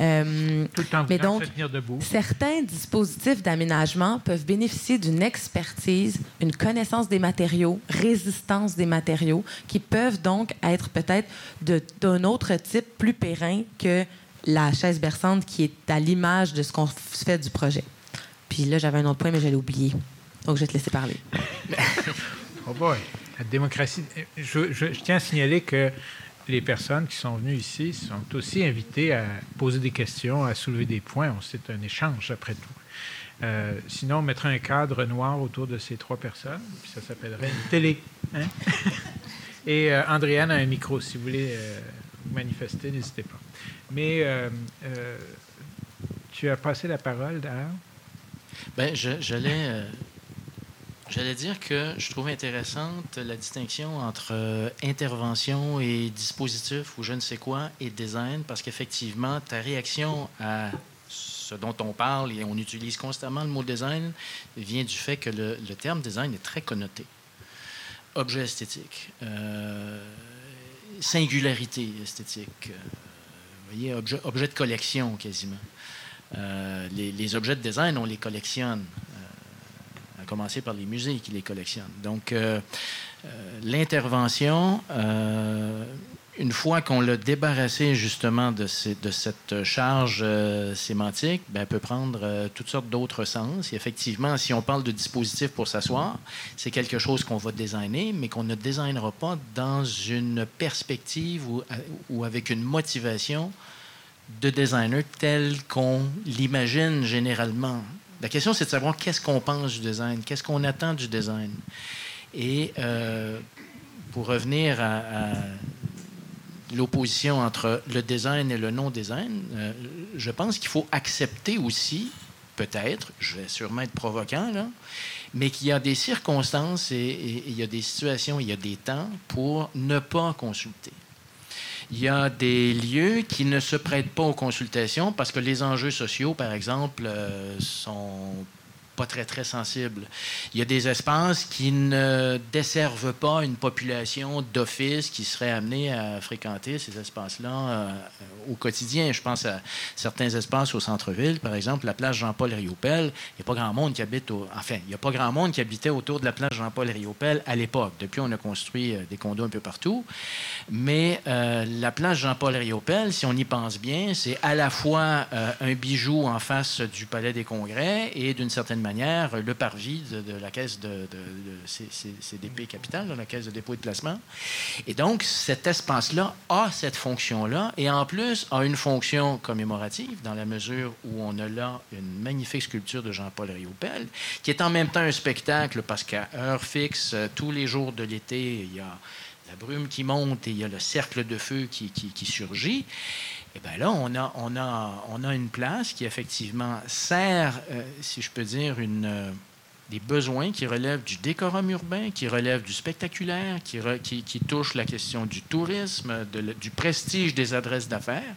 Euh, Tout mais donc, debout. certains dispositifs d'aménagement peuvent bénéficier d'une expertise, une connaissance des matériaux, résistance des matériaux, qui peuvent donc être peut-être d'un autre type plus périn que la chaise berçante qui est à l'image de ce qu'on fait du projet. Là, j'avais un autre point, mais j'allais oublier. Donc, je vais te laisser parler. *laughs* oh boy. La démocratie. Je, tiens à signaler que les personnes qui sont venues ici sont aussi invitées à poser des questions, à soulever des points. C'est un échange, après tout. Euh, sinon, on mettrait un cadre noir autour de ces trois personnes, puis ça s'appellerait une télé. Hein? *laughs* Et euh, Andréane a un micro. Si vous voulez euh, manifester, n'hésitez pas. Mais tu as passé la parole, d'ailleurs? Bien, j'allais J'allais dire que je trouve intéressante la distinction entre euh, intervention et dispositif ou je ne sais quoi et design, parce qu'effectivement, ta réaction à ce dont on parle et on utilise constamment le mot design vient du fait que le, terme design est très connoté. Objet esthétique, euh, singularité esthétique, euh, voyez, objet, objet, de collection quasiment. Les, les, objets de design, on les collectionne commencer par les musées qui les collectionnent. Donc, euh, euh, l'intervention, euh, une fois qu'on l'a débarrassé justement de, cette charge sémantique, ben, elle peut prendre toutes sortes d'autres sens. Et effectivement, si on parle de dispositif pour s'asseoir, c'est quelque chose qu'on va designer, mais qu'on ne designera pas dans une perspective ou avec une motivation de designer telle qu'on l'imagine généralement. La question, c'est de savoir qu'est-ce qu'on pense du design, qu'est-ce qu'on attend du design. Et euh, pour revenir à, l'opposition entre le design et le non-design, euh, je pense qu'il faut accepter aussi, peut-être, je vais sûrement être provoquant, là, mais qu'il y a des circonstances et il y a des situations, il y a des temps pour ne pas consulter. Il y a des lieux qui ne se prêtent pas aux consultations parce que les enjeux sociaux, par exemple, euh, sont pas très, très sensible. Il y a des espaces qui ne desservent pas une population d'office qui serait amenée à fréquenter ces espaces-là euh, au quotidien. Je pense à certains espaces au centre-ville, par exemple, la place Jean-Paul Riopel. Il n'y a pas grand monde qui habite au... Enfin, il n'y a pas grand monde qui habitait autour de la place Jean-Paul Riopel à l'époque. Depuis, on a construit euh, des condos un peu partout. Mais euh, la place Jean-Paul Riopel, si on y pense bien, c'est à la fois un bijou en face du Palais des Congrès et d'une certaine manière le parvis de, la caisse de, CDP Capital, la caisse de dépôt et de placement. Et donc, cet espace-là a cette fonction-là et en plus a une fonction commémorative dans la mesure où on a là une magnifique sculpture de Jean-Paul Riopel qui est en même temps un spectacle parce qu'à heure fixe, tous les jours de l'été, il y a la brume qui monte et il y a le cercle de feu qui surgit. Et eh bien là, on a, une place qui effectivement sert, euh, si je peux dire, euh, des besoins qui relèvent du décorum urbain, qui relèvent du spectaculaire, qui, touchent la question du tourisme, du prestige des adresses d'affaires.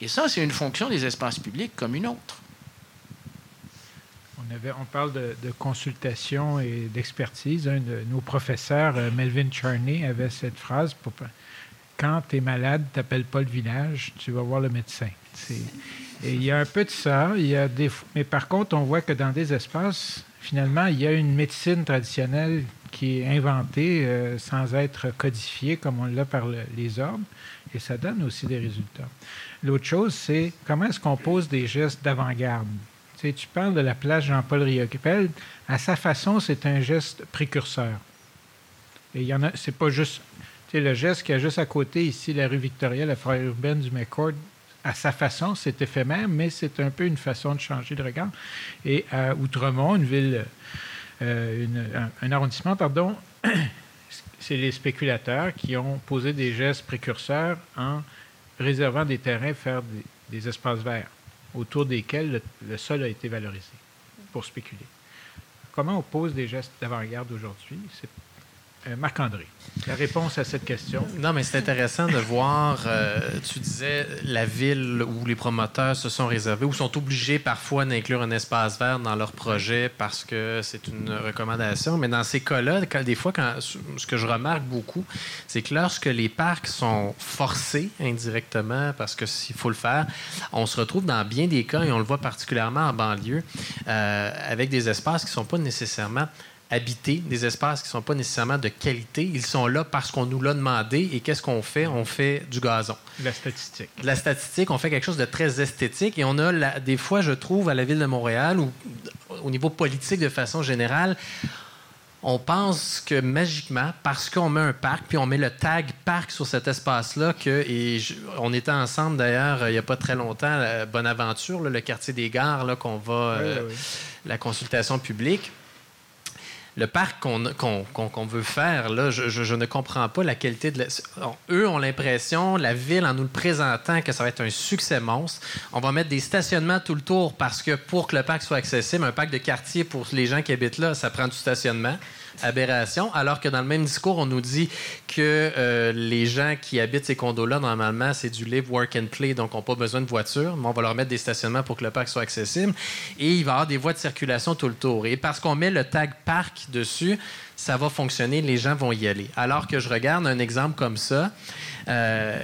Et ça, c'est une fonction des espaces publics comme une autre. On, avait, parle de, consultation et d'expertise. Un de nos professeurs, euh, Melvin Charney, avait cette phrase pour quand tu es malade, tu n'appelles pas le village, tu vas voir le médecin. Et il y a un peu de ça. Il y a des, mais par contre, on voit que dans des espaces, finalement, il y a une médecine traditionnelle qui est inventée euh, sans être codifiée comme on l'a par les ordres, et ça donne aussi des résultats. L'autre chose, c'est comment est-ce qu'on pose des gestes d'avant-garde? Tu, parles de la place Jean-Paul Riocapel. À sa façon, c'est un geste précurseur. Et il y en a, c'est pas juste le geste qui a juste à côté, ici, la rue Victoria, la forêt urbaine du McCord, à sa façon, c'est éphémère, mais c'est un peu une façon de changer de regard. Et à Outremont, une ville, euh, un, arrondissement, pardon, *clears throat* c'est les spéculateurs qui ont posé des gestes précurseurs en réservant des terrains, faire des, espaces verts autour desquels le, sol a été valorisé pour spéculer. Comment on pose des gestes d'avant-garde aujourd'hui? Euh, Marc-André, la réponse à cette question. Non, mais c'est intéressant de voir, euh, tu disais, la ville où les promoteurs se sont réservés ou sont obligés parfois d'inclure un espace vert dans leur projet parce que c'est une recommandation. Mais dans ces cas-là, des fois, ce que je remarque beaucoup, c'est que lorsque les parcs sont forcés indirectement, parce que s'il faut le faire, on se retrouve dans bien des cas, et on le voit particulièrement en banlieue, euh, avec des espaces qui ne sont pas nécessairement habiter des espaces qui ne sont pas nécessairement de qualité. Ils sont là parce qu'on nous l'a demandé. Et qu'est-ce qu'on fait? On fait du gazon. La statistique. La statistique, on fait quelque chose de très esthétique. Et on a, des fois, je trouve, à la Ville de Montréal, ou au niveau politique de façon générale, on pense que magiquement, parce qu'on met un parc, puis on met le tag parc sur cet espace-là, que, et on était ensemble d'ailleurs il n'y a pas très longtemps, à Bonaventure, le quartier des gares, qu'on va, euh, la consultation publique le parc qu'on veut faire, je, ne comprends pas la qualité de... eux ont l'impression, la ville, en nous le présentant, que ça va être un succès monstre. On va mettre des stationnements tout le tour parce que pour que le parc soit accessible, un parc de quartier pour les gens qui habitent là, ça prend du stationnement aberration, alors que dans le même discours, on nous dit que euh, les gens qui habitent ces condos-là, normalement, c'est du live, work and play, donc n'ont pas besoin de voiture, mais on va leur mettre des stationnements pour que le parc soit accessible. Et il va y avoir des voies de circulation tout le tour. Et parce qu'on met le tag parc dessus, ça va fonctionner, les gens vont y aller. Alors que je regarde un exemple comme ça, euh,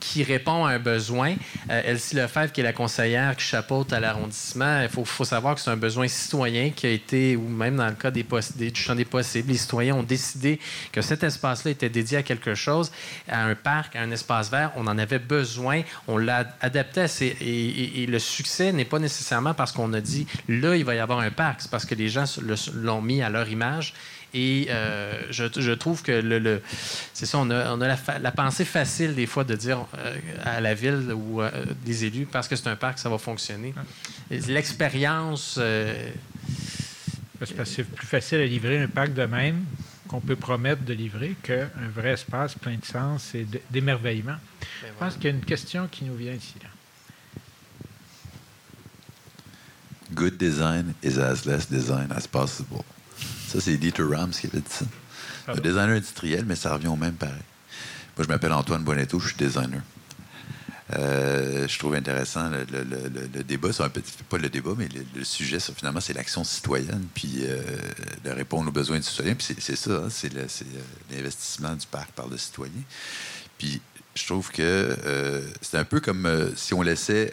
qui répond à un besoin. Euh, Elsie Lefebvre, qui est la conseillère qui chapeaute à l'arrondissement, il faut, savoir que c'est un besoin citoyen qui a été, ou même dans le cas des, des, du champ des possibles, les citoyens ont décidé que cet espace-là était dédié à quelque chose, à un parc, à un espace vert. On en avait besoin, on l'a adapté à ces, et, le succès n'est pas nécessairement parce qu'on a dit là, il va y avoir un parc, c'est parce que les gens l'ont mis à leur image et euh, je, trouve que le, c'est ça, on a, la, pensée facile des fois de dire euh, à la ville ou euh, des élus, parce que c'est un parc, ça va fonctionner. L'expérience. c'est plus facile à livrer un parc de même qu'on peut promettre de livrer qu'un vrai espace plein de sens et d'émerveillement. Ben je pense qu'il y a une question qui nous vient ici. Good design is as less design as possible. Ça, c'est Dieter Rams qui avait dit ça. Un designer industriel, mais ça revient au même pareil. Moi, je m'appelle Antoine Bonetto, je suis designer. Euh, je trouve intéressant le, débat, c'est un petit, pas le débat, mais le, sujet, finalement, c'est l'action citoyenne, puis euh, de répondre aux besoins du citoyen. Puis c'est ça, hein, c'est euh, l'investissement du parc par le citoyen. Puis je trouve que c'est un peu comme si on laissait,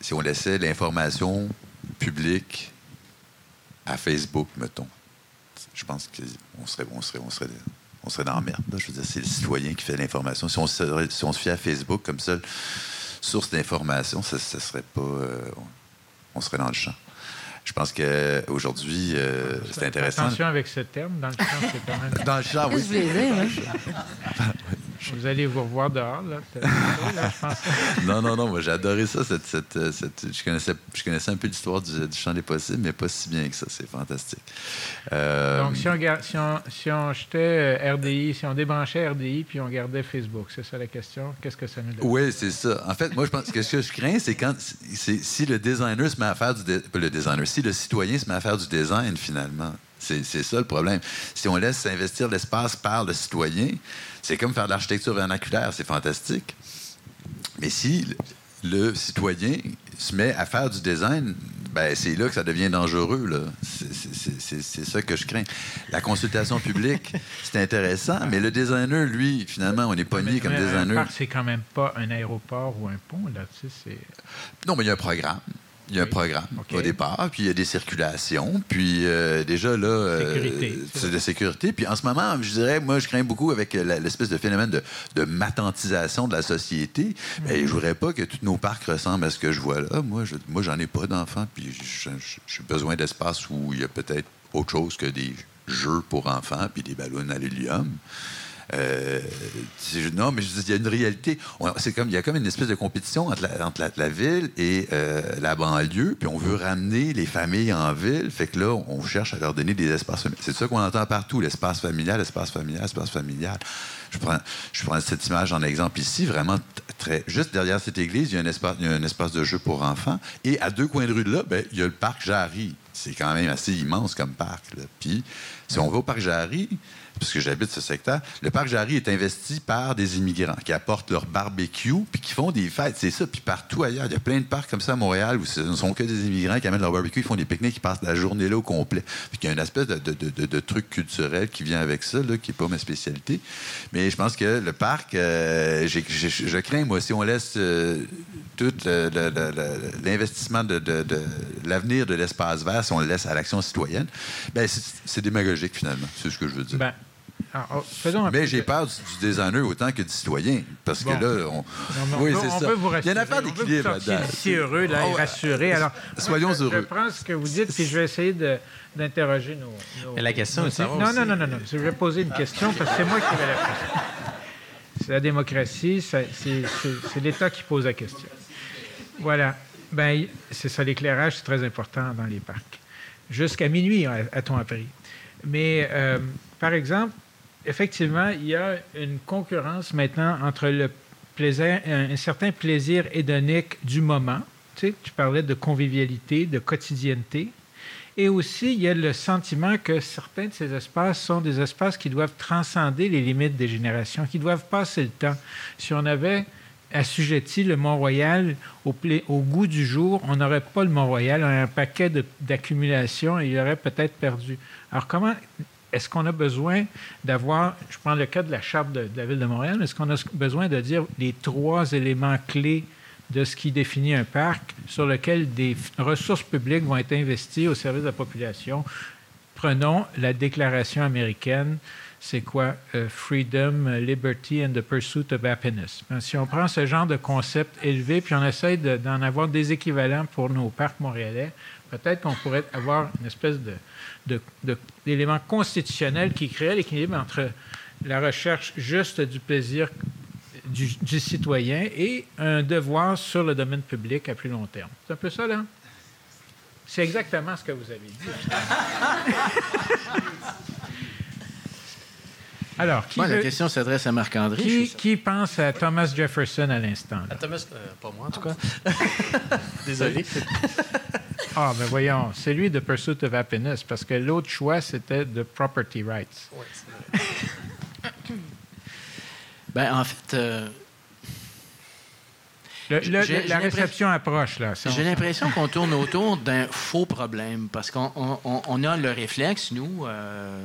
si on laissait l'information publique à Facebook, mettons, je pense qu'on serait, on serait, on serait, on serait dans la merde. Je veux dire, c'est le citoyen qui fait l'information. Si on, se, si on se fie à Facebook comme seule source d'information, ça, ne serait pas. Euh, on serait dans le champ. Je pense qu'aujourd'hui, euh, c'est intéressant. Attention avec ce terme, dans le champ, c'est quand même. dans le champ, oui. *laughs* Vous allez vous revoir dehors, *laughs* là, je pense. non, non, non, moi j'ai adoré ça. Cette, cette, je, connaissais, je connaissais un peu l'histoire du, champ des possibles, mais pas si bien que ça. C'est fantastique. Euh, Donc, si on, si, on, si on jetait euh, RDI, si on débranchait RDI puis on gardait Facebook, c'est ça la question? Qu'est-ce que ça nous donne? Oui, c'est ça. En fait, moi, je pense que ce que je crains, c'est quand si le designer se met à faire du... le designer, si le citoyen se met à faire du design, finalement. C'est ça le problème. Si on laisse investir l'espace par le citoyen, c'est comme faire de l'architecture vernaculaire, c'est fantastique. Mais si le citoyen se met à faire du design, ben c'est là que ça devient dangereux. C'est ça que je crains. La consultation publique, *laughs* c'est intéressant, mais le designer, lui, finalement, on est pogné comme designer. C'est quand même pas un aéroport ou un pont, là. non, mais il y a un programme. Il y a un programme au départ, puis il y a des circulations, puis euh, déjà là, euh, c'est de sécurité. Puis en ce moment, je dirais, moi, je crains beaucoup avec l'espèce de phénomène de, de, matantisation de la société. Mais mhm. je voudrais pas que tous nos parcs ressemblent à ce que je vois là. Moi, je, moi, j'en ai pas d'enfants, puis j'ai besoin d'espace où il y a peut-être autre chose que des jeux pour enfants, puis des ballons à l'hélium. Euh, non, mais il y a une réalité. C'est comme il y a comme une espèce de compétition entre la, ville et euh, la banlieue, puis on veut ramener les familles en ville. Fait que là, on cherche à leur donner des espaces. C'est ça qu'on entend partout l'espace familial, l'espace familial, l'espace familial. Je je prends cette image en exemple ici, vraiment très. Juste derrière cette église, il y a un espace, un espace de jeu pour enfants. Et à deux coins de rue de là, ben, il y a le parc Jarry. C'est quand même assez immense comme parc. Puis, si on va au parc Jarry, puisque j'habite ce secteur, le parc Jarry est investi par des immigrants qui apportent leur barbecue puis qui font des fêtes. C'est ça. Puis partout ailleurs, il y a plein de parcs comme ça à Montréal où ce ne sont que des immigrants qui amènent leur barbecue, ils font des pique-niques, ils passent la journée là au complet. Il y a une espèce de, truc culturel qui vient avec ça, qui n'est pas ma spécialité. Mais je pense que le parc, euh, je crains, moi, si on laisse euh, tout l'investissement de, l'avenir de l'espace vert, si on le laisse à l'action citoyenne, ben c'est démagogique finalement. C'est ce que je veux dire. Ben, Ah, oh, mais j'ai peur du, designer autant que du citoyen. Parce que là, on. oui, c'est ça. Il y a une affaire d'équilibre là-dedans. Si heureux, là, et oh, rassuré. Alors, soyons heureux. Je prends ce que vous dites, puis je vais essayer d'interroger nos, nos, La question aussi. Non, non, non, non, non. Je vais poser une question parce que c'est moi qui vais la poser. C'est la démocratie, c'est l'État qui pose la question. Voilà. Ben, c'est ça, l'éclairage, c'est très important dans les parcs. Jusqu'à minuit, a-t-on appris. Mais, euh, par exemple, effectivement, il y a une concurrence maintenant entre le plaisir, un, certain plaisir hédonique du moment. Tu, sais, tu parlais de convivialité, de quotidienneté. Et aussi, il y a le sentiment que certains de ces espaces sont des espaces qui doivent transcender les limites des générations, qui doivent passer le temps. Si on avait assujetti le Mont-Royal au, au, goût du jour, on n'aurait pas le Mont-Royal, on aurait un paquet d'accumulation et il aurait peut-être perdu. Alors, comment est-ce qu'on a besoin d'avoir, je prends le cas de la charte de, la Ville de Montréal, est-ce qu'on a besoin de dire les trois éléments clés de ce qui définit un parc sur lequel des ressources publiques vont être investies au service de la population? Prenons la déclaration américaine c'est quoi? Euh, Freedom, Liberty and the Pursuit of Happiness. Ben, si on prend ce genre de concept élevé puis on essaie d'en avoir des équivalents pour nos parcs montréalais, peut-être qu'on pourrait avoir une espèce de, d'élément constitutionnel qui crée l'équilibre entre la recherche juste du plaisir du, citoyen et un devoir sur le domaine public à plus long terme. C'est un peu ça, là? C'est exactement ce que vous avez dit. *laughs* Alors, qui la question s'adresse à Marc-André. Qui, pense à Thomas Jefferson à l'instant? À Thomas, euh, pas moi en tout cas. *laughs* Désolé. *laughs* Ah, mais voyons, c'est lui de Pursuit of Happiness, parce que l'autre choix, c'était de Property Rights. Oui, c'est *coughs* ben, en fait. Euh, la réception approche, là. J'ai l'impression qu'on tourne *laughs* autour d'un faux problème, parce qu'on a le réflexe, nous, euh,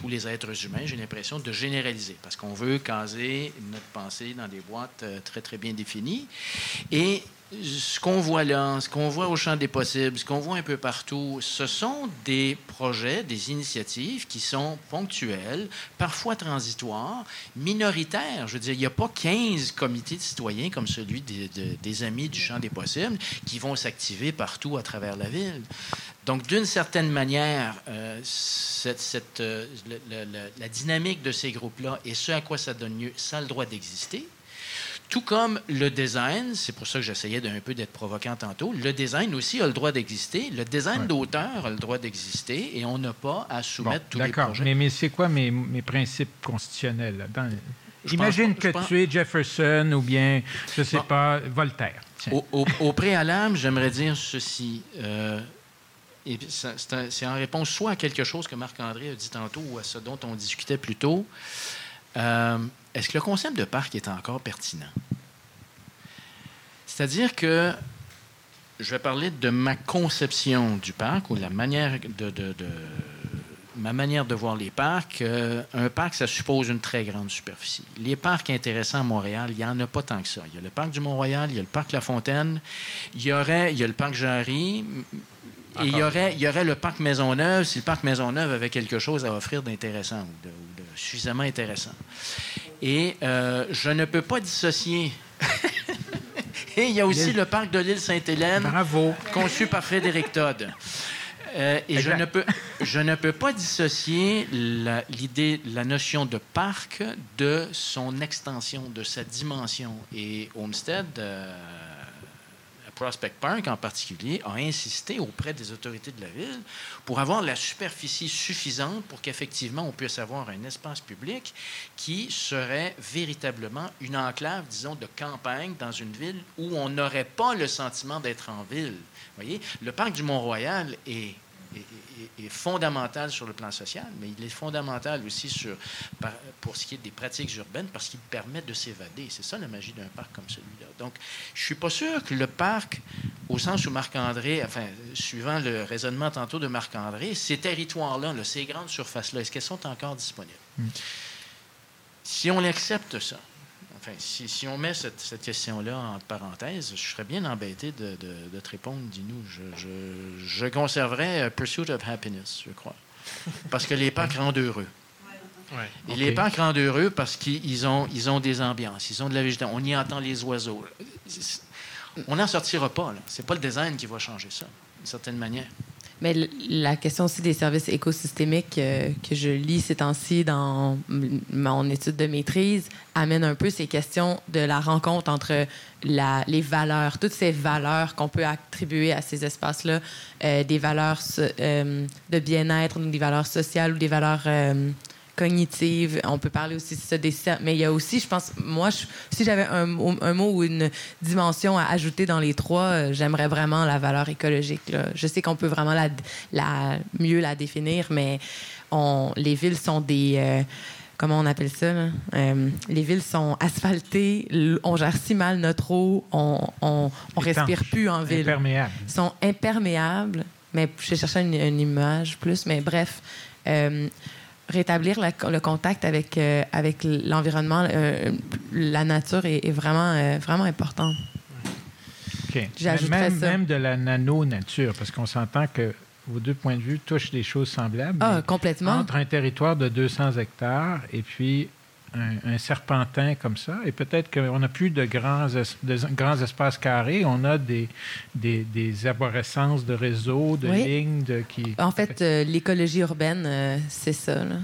tous les êtres humains, j'ai l'impression, de généraliser, parce qu'on veut caser notre pensée dans des boîtes euh, très, très bien définies. Et ce qu'on voit là, ce qu'on voit au champ des possibles, ce qu'on voit un peu partout, ce sont des projets, des initiatives qui sont ponctuelles, parfois transitoires, minoritaires. Je veux dire, il n'y a pas 15 comités de citoyens comme celui des, Amis du champ des possibles qui vont s'activer partout à travers la ville. Donc, d'une certaine manière, euh, cette, euh, la dynamique de ces groupes-là et ce à quoi ça donne lieu, ça a le droit d'exister. Tout comme le design, c'est pour ça que j'essayais d'un peu d'être provocant tantôt, le design aussi a le droit d'exister. Le design d'auteur a le droit d'exister et on n'a pas à soumettre tous les projets. Mais, mais c'est quoi mes, mes, principes constitutionnels là Imagine que tu es Jefferson ou bien, je ne sais pas, Voltaire. Au, préalable, j'aimerais dire ceci. Euh, c'est en réponse soit à quelque chose que Marc-André a dit tantôt ou à ce dont on discutait plus tôt. Euh, est-ce que le concept de parc est encore pertinent? C'est-à-dire que je vais parler de ma conception du parc ou la manière de, ma manière de voir les parcs. Euh, un parc, ça suppose une très grande superficie. Les parcs intéressants à Montréal, il n'y en a pas tant que ça. Il y a le parc du Mont-Royal, il y a le parc La Fontaine, il y aurait, il y a le parc Jarry, et il y, aurait, il y aurait le parc Maisonneuve si le parc Maisonneuve avait quelque chose à offrir d'intéressant ou de, suffisamment intéressant. Et euh, je ne peux pas dissocier. *laughs* Et il y a aussi le parc de l'île Sainte-Hélène, conçu par Frédéric Todd. Euh, et je ne, peux, je ne peux pas dissocier l'idée, la, notion de parc de son extension, de sa dimension. Et Homestead, euh, Prospect Park en particulier, a insisté auprès des autorités de la ville pour avoir la superficie suffisante pour qu'effectivement on puisse avoir un espace public qui serait véritablement une enclave, disons, de campagne dans une ville où on n'aurait pas le sentiment d'être en ville. Vous voyez, le parc du Mont-Royal est est, fondamental sur le plan social, mais il est fondamental aussi sur, pour ce qui est des pratiques urbaines parce qu'il permet de s'évader. C'est ça la magie d'un parc comme celui-là. Donc, je suis pas sûr que le parc, au sens où Marc-André, enfin, suivant le raisonnement tantôt de Marc-André, ces territoires-là, ces grandes surfaces-là, est-ce qu'elles sont encore disponibles? Hmm. Si on accepte ça, Enfin, si, on met cette, question-là en parenthèse, je serais bien embêté de, te répondre, dis-nous. Je, conserverais Pursuit of Happiness, je crois. Parce que les parcs rendent heureux. Et les parcs rendent heureux parce qu'ils ont, ils ont des ambiances, ils ont de la végétation. On y entend les oiseaux. On n'en sortira pas. Ce n'est pas le design qui va changer ça, d'une certaine manière. Mais la question aussi des services écosystémiques euh, que je lis ces temps-ci dans mon étude de maîtrise amène un peu ces questions de la rencontre entre la, les valeurs, toutes ces valeurs qu'on peut attribuer à ces espaces-là, euh, des valeurs euh, de bien-être, des valeurs sociales ou des valeurs cognitive. On peut parler aussi de ça des mais il y a aussi, je pense, moi, si j'avais un, mot ou une dimension à ajouter dans les trois, euh, j'aimerais vraiment la valeur écologique. Je sais qu'on peut vraiment la, la, mieux la définir, mais on, les villes sont des euh, comment on appelle ça? Euh, les villes sont asphaltées, on gère si mal notre eau, on, on, respire plus en ville. Imperméables. Ils sont imperméables, mais je cherchais une, une image plus, mais bref rétablir le contact avec, euh, avec l'environnement, euh, la nature est, vraiment, euh, vraiment important. OK. Même, même de la nano-nature, parce qu'on s'entend que vos deux points de vue touchent des choses semblables. Ah, complètement. Entre un territoire de 200 hectares et puis un, serpentin comme ça. Et peut-être qu'on n'a plus de grands, grands espaces carrés, on a des, des, des arborescences de réseaux, de lignes. De, qui... En fait, euh, l'écologie urbaine, euh, c'est ça. Là.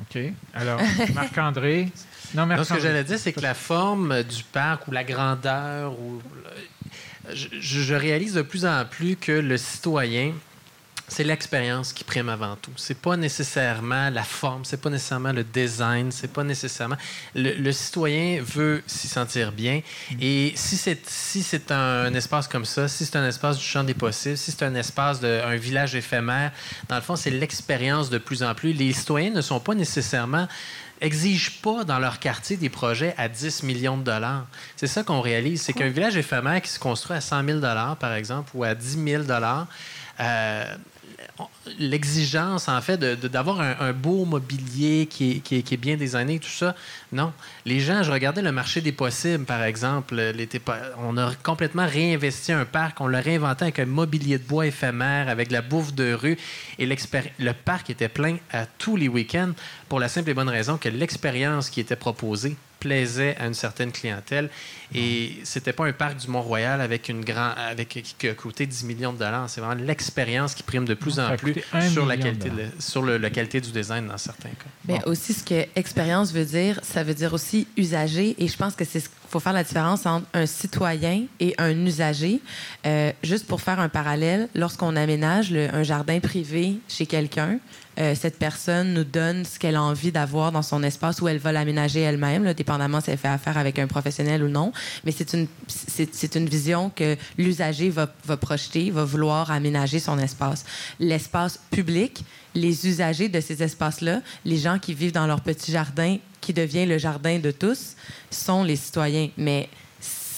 OK. Alors, Marc-André? Non, Marc ce que j'allais dire, c'est que la forme du parc ou la grandeur, ou... je, je réalise de plus en plus que le citoyen c'est l'expérience qui prime avant tout. C'est pas nécessairement la forme, c'est pas nécessairement le design, c'est pas nécessairement. Le, citoyen veut s'y sentir bien. Mm. Et si c'est si c'est un, espace comme ça, si c'est un espace du champ des possibles, si c'est un espace d'un village éphémère, dans le fond, c'est l'expérience de plus en plus. Les citoyens ne sont pas nécessairement exigent pas dans leur quartier des projets à 10 millions de dollars. C'est ça qu'on réalise. C'est qu'un village éphémère qui se construit à 100 000 dollars, par exemple, ou à 10 000 dollars, euh, l'exigence, en fait, d'avoir un, beau mobilier qui est, qui, est, bien designé, tout ça. Non. Les gens, je regardais le marché des possibles, par exemple. On a complètement réinvesti un parc. On l'a réinventé avec un mobilier de bois éphémère, avec la bouffe de rue. Et le parc était plein à tous les week-ends pour la simple et bonne raison que l'expérience qui était proposée plaisait à une certaine clientèle. Et c'était pas un parc du Mont-Royal avec une grand, avec qui a coûté 10 millions de dollars. C'est vraiment l'expérience qui prime de plus en plus sur la qualité, sur le, la qualité du design dans certains cas. Mais aussi, ce que expérience veut dire, ça veut dire aussi usager. Et je pense que c'est ce qu'il faut faire la différence entre un citoyen et un usager. Euh, juste pour faire un parallèle, lorsqu'on aménage un jardin privé chez quelqu'un, euh, cette personne nous donne ce qu'elle a envie d'avoir dans son espace où elle va l'aménager elle-même, dépendamment si elle fait affaire avec un professionnel ou non. Mais c'est une, c'est, une vision que l'usager va, va projeter, va vouloir aménager son espace. L'espace public, les usagers de ces espaces-là, les gens qui vivent dans leur petit jardin qui devient le jardin de tous, sont les citoyens. Mais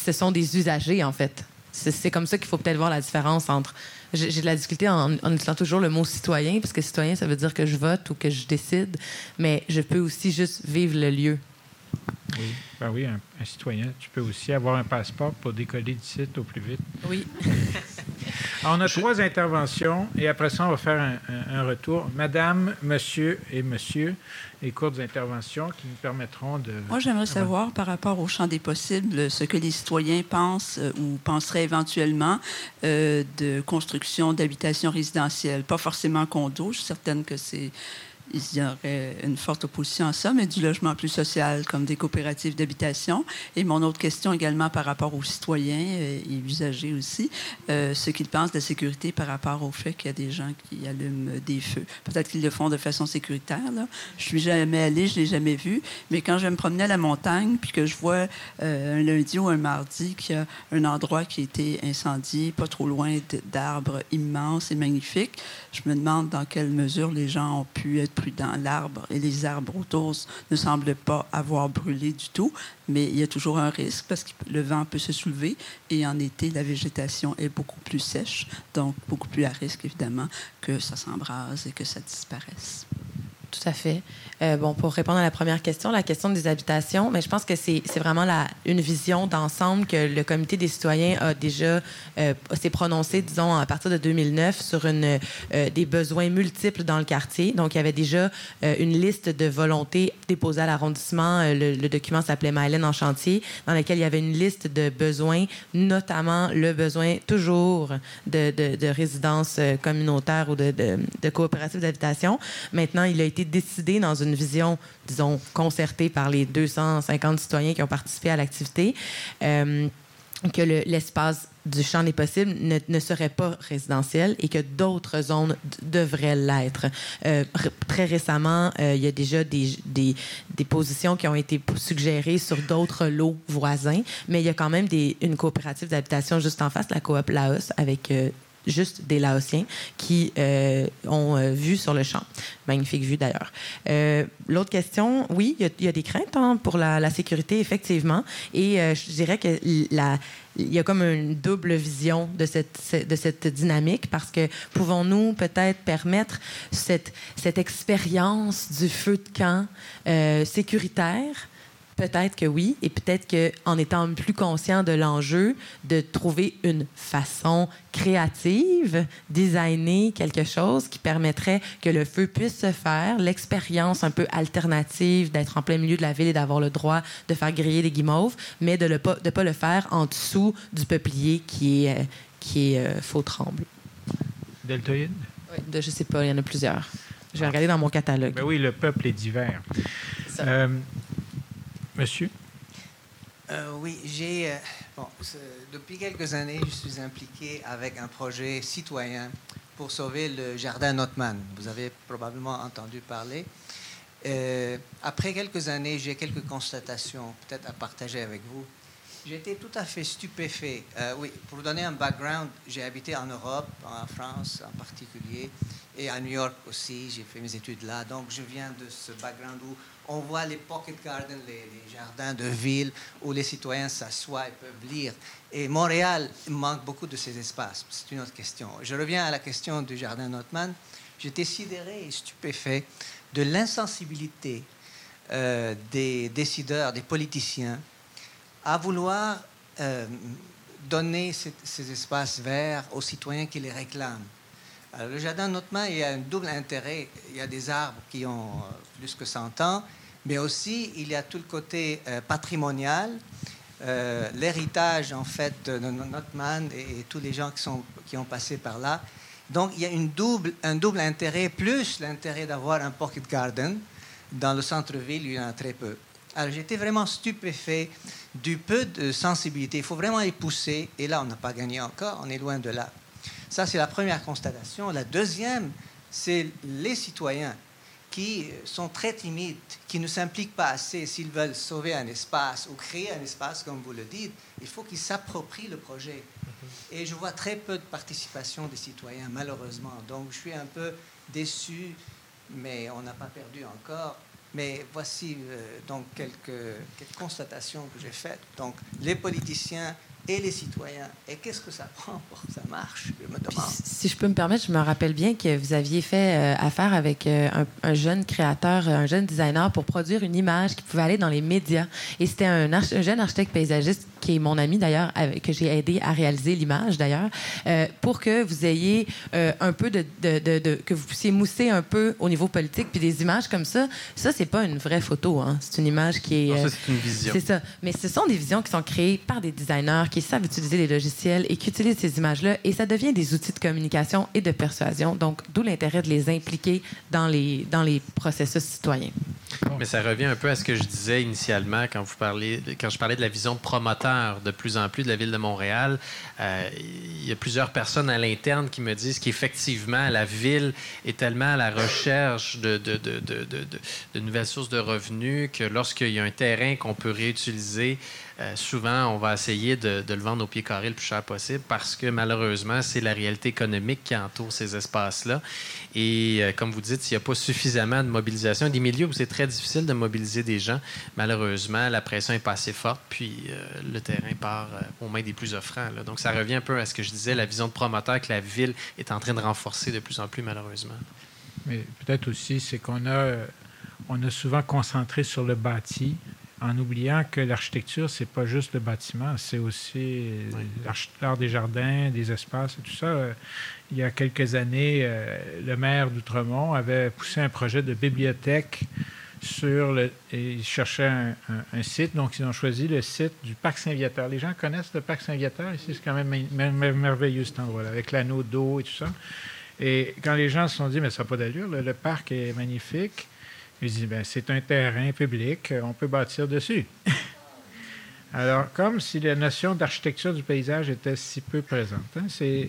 ce sont des usagers, en fait. C'est comme ça qu'il faut peut-être voir la différence entre j'ai de la difficulté en, utilisant toujours le mot citoyen, parce que citoyen, ça veut dire que je vote ou que je décide, mais je peux aussi juste vivre le lieu. Oui, ben oui un, citoyen. Tu peux aussi avoir un passeport pour décoller du site au plus vite. Oui. *laughs* on a trois interventions et après ça, on va faire un, un, retour. Madame, monsieur et monsieur, et courtes interventions qui nous permettront de... Moi, j'aimerais savoir, par rapport au champ des possibles, ce que les citoyens pensent euh, ou penseraient éventuellement euh, de construction d'habitations résidentielles. Pas forcément condo, je suis certaine que c'est il y aurait une forte opposition à ça, mais du logement plus social, comme des coopératives d'habitation. Et mon autre question également par rapport aux citoyens euh, et usagers aussi, euh, ce qu'ils pensent de la sécurité par rapport au fait qu'il y a des gens qui allument des feux. Peut-être qu'ils le font de façon sécuritaire. Là. Je suis jamais allé, je l'ai jamais vu, mais quand je me promenais à la montagne, puis que je vois euh, un lundi ou un mardi qu'il y a un endroit qui a été incendié, pas trop loin d'arbres immenses et magnifiques, je me demande dans quelle mesure les gens ont pu être prudents. L'arbre et les arbres autour ne semblent pas avoir brûlé du tout, mais il y a toujours un risque parce que le vent peut se soulever et en été, la végétation est beaucoup plus sèche, donc beaucoup plus à risque, évidemment, que ça s'embrase et que ça disparaisse. Tout à fait. Euh, bon, pour répondre à la première question, la question des habitations, mais je pense que c'est vraiment la, une vision d'ensemble que le Comité des citoyens a déjà euh, s'est prononcé, disons, à partir de 2009 sur une, euh, des besoins multiples dans le quartier. Donc, il y avait déjà une liste de volontés déposées à l'arrondissement. Le, document s'appelait Mylène en chantier, dans lequel il y avait une liste de besoins, notamment le besoin toujours de, de, de résidences communautaires ou de, de, de coopératives d'habitation. Maintenant, il a été décidé dans une vision, disons, concertée par les 250 citoyens qui ont participé à l'activité, euh, que l'espace du champ des possibles ne, serait pas résidentiel et que d'autres zones devraient l'être. Euh, très récemment, euh, il y a déjà des, des, positions qui ont été suggérées sur d'autres lots voisins, mais il y a quand même des, une coopérative d'habitation juste en face, la coop Laos, avec juste des Laotiens qui euh, ont euh, vu sur le champ. Magnifique vue d'ailleurs. Euh, l'autre question, oui, il y, a des craintes hein, pour la, sécurité, effectivement. Et je dirais que la, il y a comme une double vision de cette, de cette dynamique parce que pouvons-nous peut-être permettre cette, cette expérience du feu de camp sécuritaire Peut-être que oui, et peut-être qu'en étant plus conscient de l'enjeu, de trouver une façon créative, designer quelque chose qui permettrait que le feu puisse se faire, l'expérience un peu alternative d'être en plein milieu de la ville et d'avoir le droit de faire griller des guimauves, mais de ne pas, de pas le faire en dessous du peuplier qui est, qui est euh, faux tremble. Deltoïde? Oui, de, je sais pas, il y en a plusieurs. Je vais regarder dans mon catalogue. Ben oui, le peuple est divers. Euh, Monsieur? Euh, Oui, j'ai. Euh, bon, depuis quelques années, je suis impliqué avec un projet citoyen pour sauver le jardin Notman. Vous avez probablement entendu parler. Euh, après quelques années, j'ai quelques constatations peut-être à partager avec vous. J'étais tout à fait stupéfait. oui, pour vous donner un background, j'ai habité en Europe, en France en particulier, et à New York aussi. J'ai fait mes études là. Donc, je viens de ce background où on voit les pocket gardens, les, jardins de ville où les citoyens s'assoient et peuvent lire. Et Montréal manque beaucoup de ces espaces. C'est une autre question. Je reviens à la question du jardin Notman. J'étais sidéré et stupéfait de l'insensibilité euh, des décideurs, des politiciens, à vouloir euh, donner ces espaces verts aux citoyens qui les réclament. Le jardin Notman, il y a un double intérêt. Il y a des arbres qui ont euh, plus que 100 ans, mais aussi il y a tout le côté euh, patrimonial, l'héritage en fait de Notman et, tous les gens qui, ont passé par là. Donc il y a un double intérêt, plus l'intérêt d'avoir un pocket garden. Dans le centre-ville, il y en a très peu. Alors j'étais vraiment stupéfait du peu de sensibilité. Il faut vraiment y pousser. Et là, on n'a pas gagné encore, on est loin de là. Ça, c'est la première constatation. La deuxième, c'est les citoyens qui sont très timides, qui ne s'impliquent pas assez. S'ils veulent sauver un espace ou créer un espace, comme vous le dites, il faut qu'ils s'approprient le projet. Et je vois très peu de participation des citoyens, malheureusement. Donc, je suis un peu déçu, mais on n'a pas perdu encore. Mais voici euh, donc quelques, quelques constatations que j'ai faites. Donc, les politiciens et les citoyens. Et qu'est-ce que ça prend pour que ça marche, je me demande. si je peux me permettre, je me rappelle bien que vous aviez fait euh, affaire avec euh, un, jeune créateur, un jeune designer pour produire une image qui pouvait aller dans les médias. Et c'était un, un, jeune architecte paysagiste qui est mon ami d'ailleurs, que j'ai aidé à réaliser l'image d'ailleurs, euh, pour que vous ayez un peu de, de, de, que vous puissiez mousser un peu au niveau politique. Puis des images comme ça, ça, c'est pas une vraie photo. Hein. C'est une image qui est. c'est une vision. C'est ça. Mais ce sont des visions qui sont créées par des designers qui savent utiliser les logiciels et qui utilisent ces images-là. Et ça devient des outils de communication et de persuasion. Donc, d'où l'intérêt de les impliquer dans les, dans les processus citoyens. Mais ça revient un peu à ce que je disais initialement quand, vous parlez, quand je parlais de la vision de promoteur de plus en plus de la ville de Montréal. Euh, il y a plusieurs personnes à l'interne qui me disent qu'effectivement, la ville est tellement à la recherche de, de, de, de nouvelles sources de revenus que lorsqu'il y a un terrain qu'on peut réutiliser, euh, souvent, on va essayer de, le vendre au pied carré le plus cher possible parce que malheureusement, c'est la réalité économique qui entoure ces espaces-là. Et euh, comme vous dites, s'il n'y a pas suffisamment de mobilisation, des milieux où c'est très difficile de mobiliser des gens, malheureusement, la pression est pas assez forte, puis euh, le terrain part aux mains des plus offrants. Donc, ça revient un peu à ce que je disais, la vision de promoteur que la ville est en train de renforcer de plus en plus, malheureusement. mais peut-être aussi, c'est qu'on a, on a souvent concentré sur le bâti en oubliant que l'architecture, c'est pas juste le bâtiment, c'est aussi l'art des jardins, des espaces et tout ça. Il y a quelques années, euh, le maire d'Outremont avait poussé un projet de bibliothèque sur le. Et ils cherchaient un, site, donc ils ont choisi le site du Parc Saint-Viateur. Les gens connaissent le Parc Saint-Viateur ici, c'est quand même merveilleux cet endroit-là, avec l'anneau d'eau et tout ça. Et quand les gens se sont dit, mais ça n'a pas d'allure, le parc est magnifique, je dis, ben, c'est un terrain public, on peut bâtir dessus. *laughs* Alors, comme si la notion d'architecture du paysage était si peu présente, hein, euh,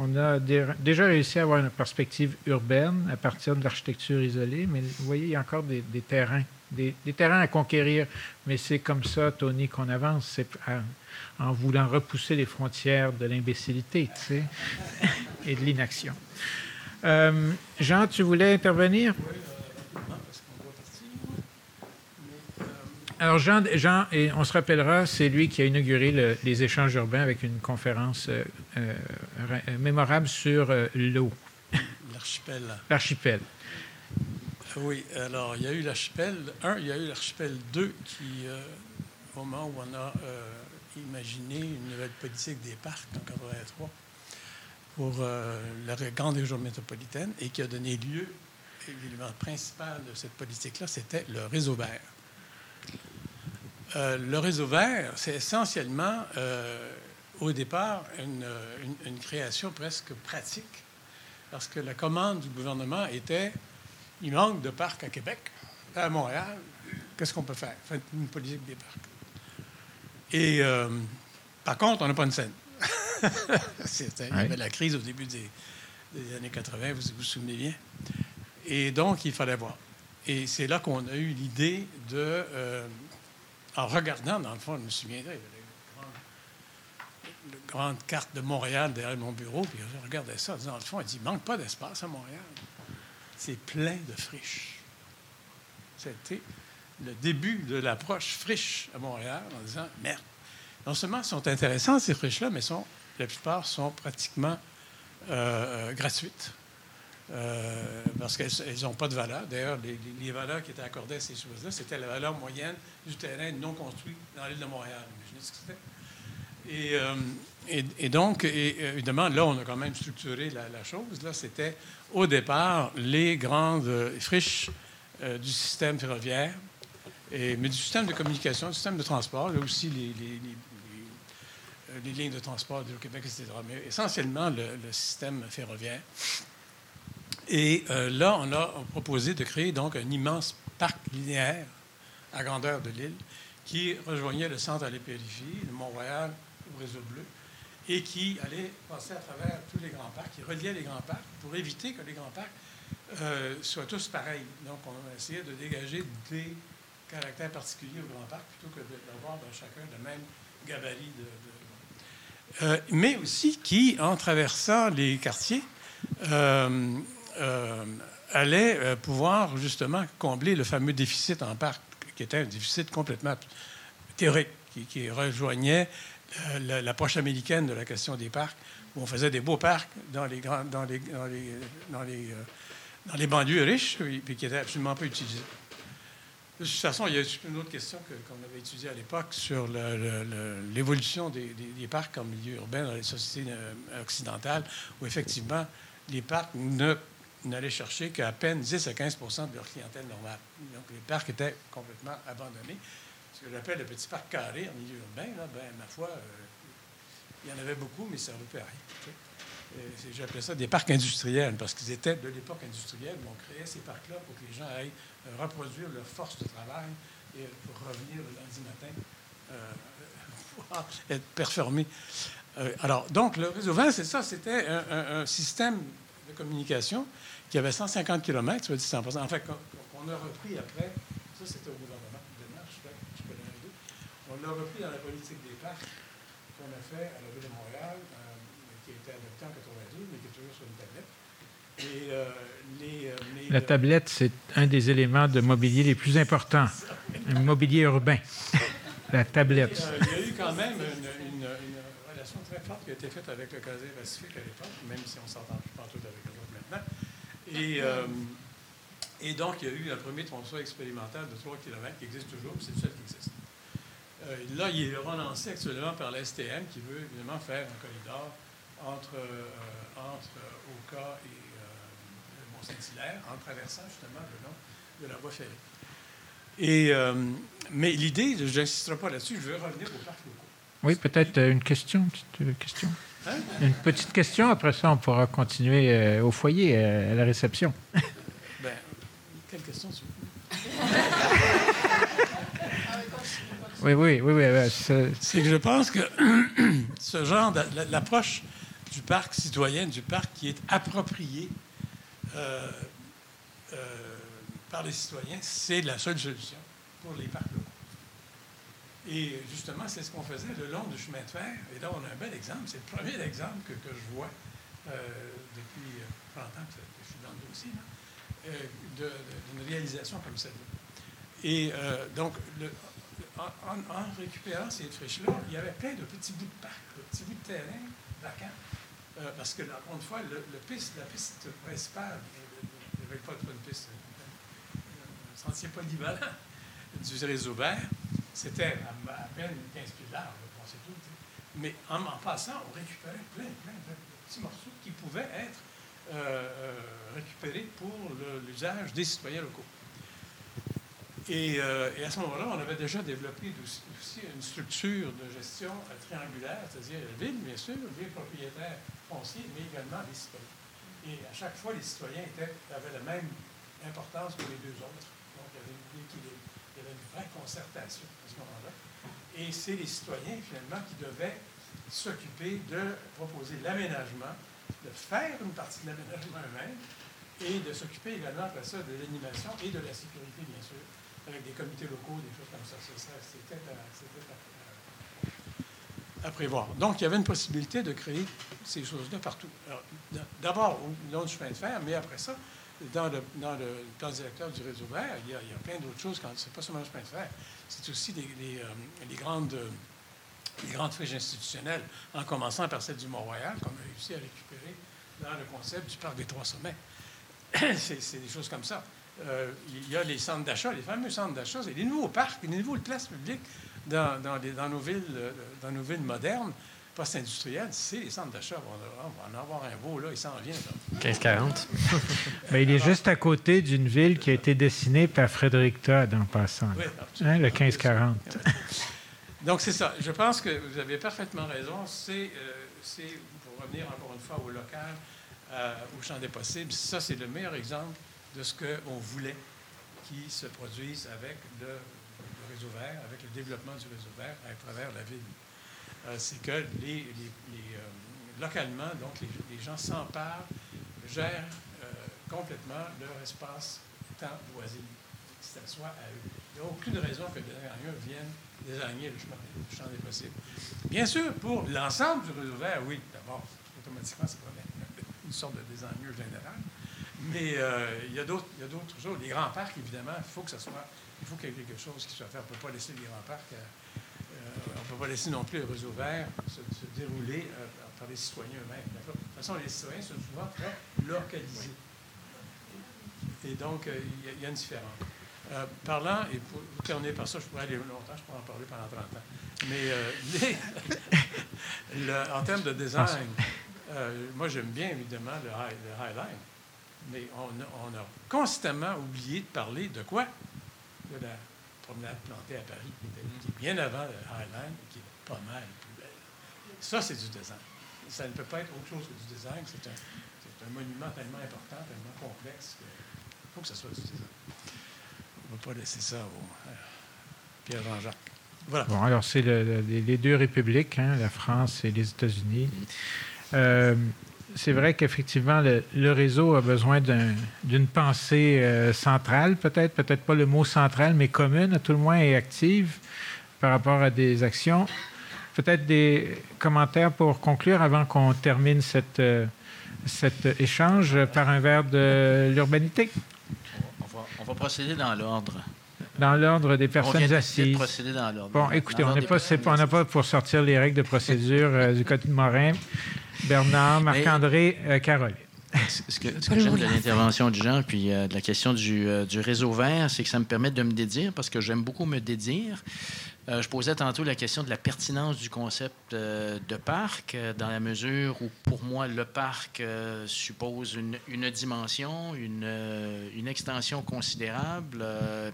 on a déjà réussi à avoir une perspective urbaine à partir de l'architecture isolée, mais vous voyez, il y a encore des, terrains, des, terrains à conquérir. Mais c'est comme ça, Tony, qu'on avance, c'est en voulant repousser les frontières de l'imbécilité *laughs* et de l'inaction. Euh, Jean, tu voulais intervenir? Alors, Jean, Jean et on se rappellera, c'est lui qui a inauguré les échanges urbains avec une conférence euh, euh, mémorable sur euh, l'eau. *laughs* L'archipel. L'archipel. Oui, alors il y a eu l'archipel 1, il y a eu l'archipel 2 qui, au moment où on a imaginé une nouvelle politique des parcs en 1983 pour la grande région métropolitaine et qui a donné lieu, l'élément principal de cette politique-là, c'était le réseau vert. Euh, le réseau vert, c'est essentiellement, euh, au départ, une, création presque pratique, parce que la commande du gouvernement était il manque de parcs à Québec, à Montréal, qu'est-ce qu'on peut faire? Faites une politique des parcs. Et euh, par contre, on n'a pas une scène. *laughs* C'était il y avait la crise au début des, années 80, vous vous souvenez bien. Et donc, il fallait voir. Et c'est là qu'on a eu l'idée de en regardant, dans le fond, je me souviendrai, il y avait grande carte de Montréal derrière mon bureau, puis je regardais ça, dans le fond, il dit, manque pas d'espace à Montréal. C'est plein de friches. C'était le début de l'approche friche à Montréal en disant, merde, non seulement sont intéressantes ces friches-là, mais sont, la plupart sont pratiquement euh, euh, gratuites. Euh, parce qu'elles n'ont pas de valeur. D'ailleurs, les, valeurs qui étaient accordées à ces choses-là, c'était la valeur moyenne du terrain non construit dans l'île de Montréal. Imaginez ce que c'était. Et, euh, donc, évidemment, là, on a quand même structuré la, chose. Là, c'était au départ les grandes friches euh, du système ferroviaire, mais du système de communication, du système de transport, là aussi les, les lignes de transport du Québec, etc. Mais essentiellement le, le système ferroviaire. Et euh, là, on a proposé de créer donc un immense parc linéaire à grandeur de l'île qui rejoignait le centre à la périphérie, le Mont-Royal au réseau bleu, et qui allait passer à travers tous les grands parcs, qui reliait les grands parcs pour éviter que les grands parcs euh, soient tous pareils. Donc, on a essayé de dégager des caractères particuliers aux grands parcs plutôt que d'avoir dans chacun le même gabarit de. Euh, mais aussi qui, en traversant les quartiers, allait euh, pouvoir justement combler le fameux déficit en parc, qui était un déficit complètement théorique, qui, rejoignait euh, l'approche américaine de la question des parcs, où on faisait des beaux parcs dans les, les, dans les, dans les, dans les banlieues riches, puis qui n'étaient absolument pas utilisés. De toute façon, il y a une autre question qu'on avait étudiée à l'époque sur l'évolution des, des, parcs en milieu urbain dans les sociétés occidentales, où effectivement, les parcs ne n'allaient chercher qu'à peine 10 à 15 de leur clientèle normale. Donc, les parcs étaient complètement abandonnés. Ce que j'appelle le petit parc carré en milieu urbain, là, ben, ma foi, euh, il y en avait beaucoup, mais ça ne servait à rien. J'appelais ça des parcs industriels, parce qu'ils étaient de l'époque industrielle, mais on créait ces parcs-là pour que les gens aillent euh, reproduire leur force de travail et pour revenir le lundi matin, euh, *laughs* être performés. alors, donc, le réseau 20, c'est ça, c'était un, système de communication qui avait 150 km, soit dit 100 En fait, qu'on a repris après, ça c'était au gouvernement de marche, je peux donner deux. On l'a repris dans la politique des parcs qu'on a fait à la ville de Montréal, euh, qui a été adoptée en 92, mais qui est toujours sur une tablette. Et, euh, les, euh, la tablette, c'est un des éléments de mobilier les plus importants, un mobilier urbain. *laughs* la tablette. il y a eu quand même une, relation très forte qui a été faite avec le Casier Pacifique à l'époque, même si on s'entend pas tout avec maintenant. Et, donc, il y a eu un premier tronçon expérimental de 3 km qui existe toujours, c'est le seul qui existe. là, il est relancé actuellement par la STM qui veut évidemment faire un corridor entre, entre Oka et Mont-Saint-Hilaire en traversant justement le long de la voie ferrée. Et, mais l'idée, je n'insisterai pas là-dessus, je veux revenir au parc locaux. Oui, peut-être une question, petite question. Hein? Une petite question, après ça, on pourra continuer euh, au foyer, euh, à la réception. *laughs* ben, quelle question, tu *laughs* Oui, oui, oui. oui c'est que je pense que *clears throat* ce genre, l'approche du parc citoyen, du parc qui est approprié euh, par les citoyens, c'est la seule solution pour les parcs locaux. Et justement, c'est ce qu'on faisait le long du chemin de fer. Et là, on a un bel exemple. C'est le premier exemple que, je vois euh, depuis 30 euh, ans que je suis dans le dossier, euh, d'une réalisation comme celle-là. Et donc, en, récupérant ces friches-là, il y avait plein de petits bouts de parc, de petits bouts de terrain vacants. parce que, encore une fois, le, piste, la piste principale, il n'y avait pas de piste, un sentier polyvalent du réseau vert, c'était à, peine 15 pieds large, c'est tout. Mais en, passant, on récupérait plein, plein de petits morceaux qui pouvaient être euh, euh, récupérés pour l'usage des citoyens locaux. Euh, et, à ce moment-là, on avait déjà développé aussi une structure de gestion triangulaire, c'est-à-dire la ville, bien sûr, les propriétaires fonciers, mais également les citoyens. Et à chaque fois, les citoyens avaient la même importance que les deux autres. Donc, il y avait une équilibre il y avait une vraie concertation à ce moment-là. Et c'est les citoyens, finalement, qui devaient s'occuper de proposer l'aménagement, de faire une partie de l'aménagement eux-mêmes et de s'occuper également, après ça, de l'animation et de la sécurité, bien sûr, avec des comités locaux, des choses comme ça. C'était à, prévoir. Donc, il y avait une possibilité de créer ces choses-là partout. D'abord, long du chemin de fer, mais après ça, dans le, dans le plan directeur du réseau vert, il y a, plein d'autres choses. Ce n'est pas seulement le chemin de fer, c'est aussi les, les, euh, grandes, les grandes friches institutionnelles, en commençant par celle du Mont-Royal, qu'on a réussi à récupérer dans le concept du parc des Trois Sommets. *coughs* c'est des choses comme ça. Euh, il y a les centres d'achat, les fameux centres d'achat, c'est des nouveaux parcs, des nouvelles places publiques dans, dans, dans, nos, villes, euh, dans nos villes modernes post-industriel, c'est les centres d'achat. On, va en avoir un beau, là, il s'en vient. 1540. *laughs* Mais il est juste à côté d'une ville qui a été dessinée par Frédéric Todd en passant. Oui, hein, le 1540. Donc, c'est ça. Je pense que vous avez parfaitement raison. C'est, euh, pour revenir encore une fois au local, euh, au champ des possibles, ça, c'est le meilleur exemple de ce qu'on voulait qui se produise avec le, le réseau vert, avec le développement du réseau vert à travers la ville. Euh, c'est que les, euh, localement, donc les, gens s'emparent, gèrent euh, complètement leur espace temps loisir. C'est à eux. Il n'y a aucune raison que des designers viennent désigner le champ, des possibles. Bien sûr, pour l'ensemble du réseau vert, oui, d'abord, automatiquement, c'est pas une sorte de designer général. Mais il y a d'autres choses. Les grands parcs, évidemment, il faut que ça soit, il faut qu'il y ait quelque chose qui soit fait. On ne peut pas laisser les grands parcs on ne peut pas laisser non plus le réseau vert se, dérouler euh, par les citoyens eux-mêmes. De toute façon, les citoyens sont souvent très localisés. Et donc, euh, il y, a une différence. Euh, parlant, et pour terminer par ça, je pourrais aller longtemps, je pourrais en parler pendant 30 ans. Mais *laughs* en termes de design, moi j'aime bien évidemment le, high, Highline, mais on, on, a constamment oublié de parler de quoi? De la promenade plantée à Paris, qui, est bien avant le Highland, qui est pas mal plus belle. Ça, c'est du design. Ça ne peut pas être autre chose que du design. C'est un, un, monument tellement important, tellement complexe qu'il faut que ce soit du design. On ne va pas laisser ça au euh, Pierre-Jean-Jacques. Voilà. Bon, alors, c'est les deux républiques, hein, la France et les États-Unis. Euh, c'est vrai qu'effectivement, le, réseau a besoin d'une pensée euh, centrale, peut-être, peut-être pas le mot central, mais commune, à tout le moins, et active par rapport à des actions. Peut-être des commentaires pour conclure avant qu'on termine cette, euh, cet échange par un verre de l'urbanité. On va, procéder dans l'ordre. Dans l'ordre des personnes assises. procéder dans l'ordre. Bon, écoutez, on n'a pas, pas, pour sortir les règles de procédure euh, du Code de Morin. Bernard, Marc-André, euh, Caroline. Ce que, j'aime de l'intervention du genre, puis de la question du, du réseau vert, c'est que ça me permet de me dédire, parce que j'aime beaucoup me dédire. Euh, je posais tantôt la question de la pertinence du concept euh, de parc, euh, dans la mesure où, pour moi, le parc suppose une, dimension, une, extension considérable.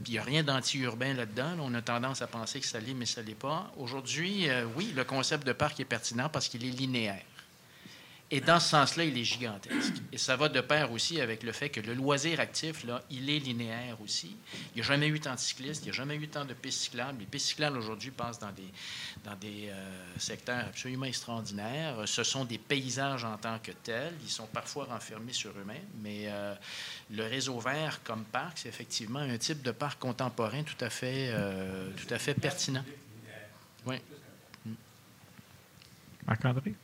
puis il n'y a rien d'anti-urbain là-dedans. on a tendance à penser que ça l'est, mais ça ne l'est pas. Aujourd'hui, oui, le concept de parc est pertinent parce qu'il est linéaire. Et dans ce sens-là, il est gigantesque. Et ça va de pair aussi avec le fait que le loisir actif, là, il est linéaire aussi. Il n'y a jamais eu tant de cyclistes, il n'y a jamais eu tant de pistes cyclables. Les pistes cyclables aujourd'hui passent dans des, dans des euh, secteurs absolument extraordinaires. Ce sont des paysages en tant que tels. Ils sont parfois renfermés sur eux-mêmes, mais euh, le réseau vert comme parc, c'est effectivement un type de parc contemporain tout à fait, euh, tout à fait pertinent. Oui. Marc-André?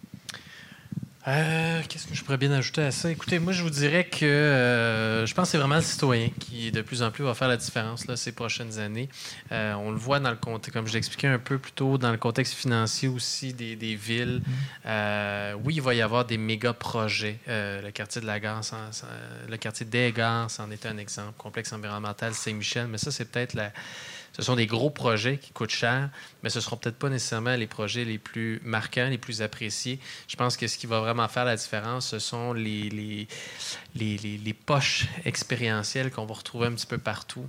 Euh, qu'est-ce que je pourrais bien ajouter à ça? Écoutez, moi, je vous dirais que euh, je pense que c'est vraiment le citoyen qui, de plus en plus, va faire la différence là, ces prochaines années. Euh, on le voit dans le contexte, comme je l'expliquais un peu plus tôt, dans le contexte financier aussi des, villes. Mm-hmm. oui, il va y avoir des méga projets. le quartier de la gare, le quartier des gares, c'en est un exemple. Complexe environnemental Saint-Michel, mais ça, c'est peut-être la ce sont des gros projets qui coûtent cher, mais ce ne seront peut-être pas nécessairement les projets les plus marquants, les plus appréciés. Je pense que ce qui va vraiment faire la différence, ce sont les, poches expérientielles qu'on va retrouver un petit peu partout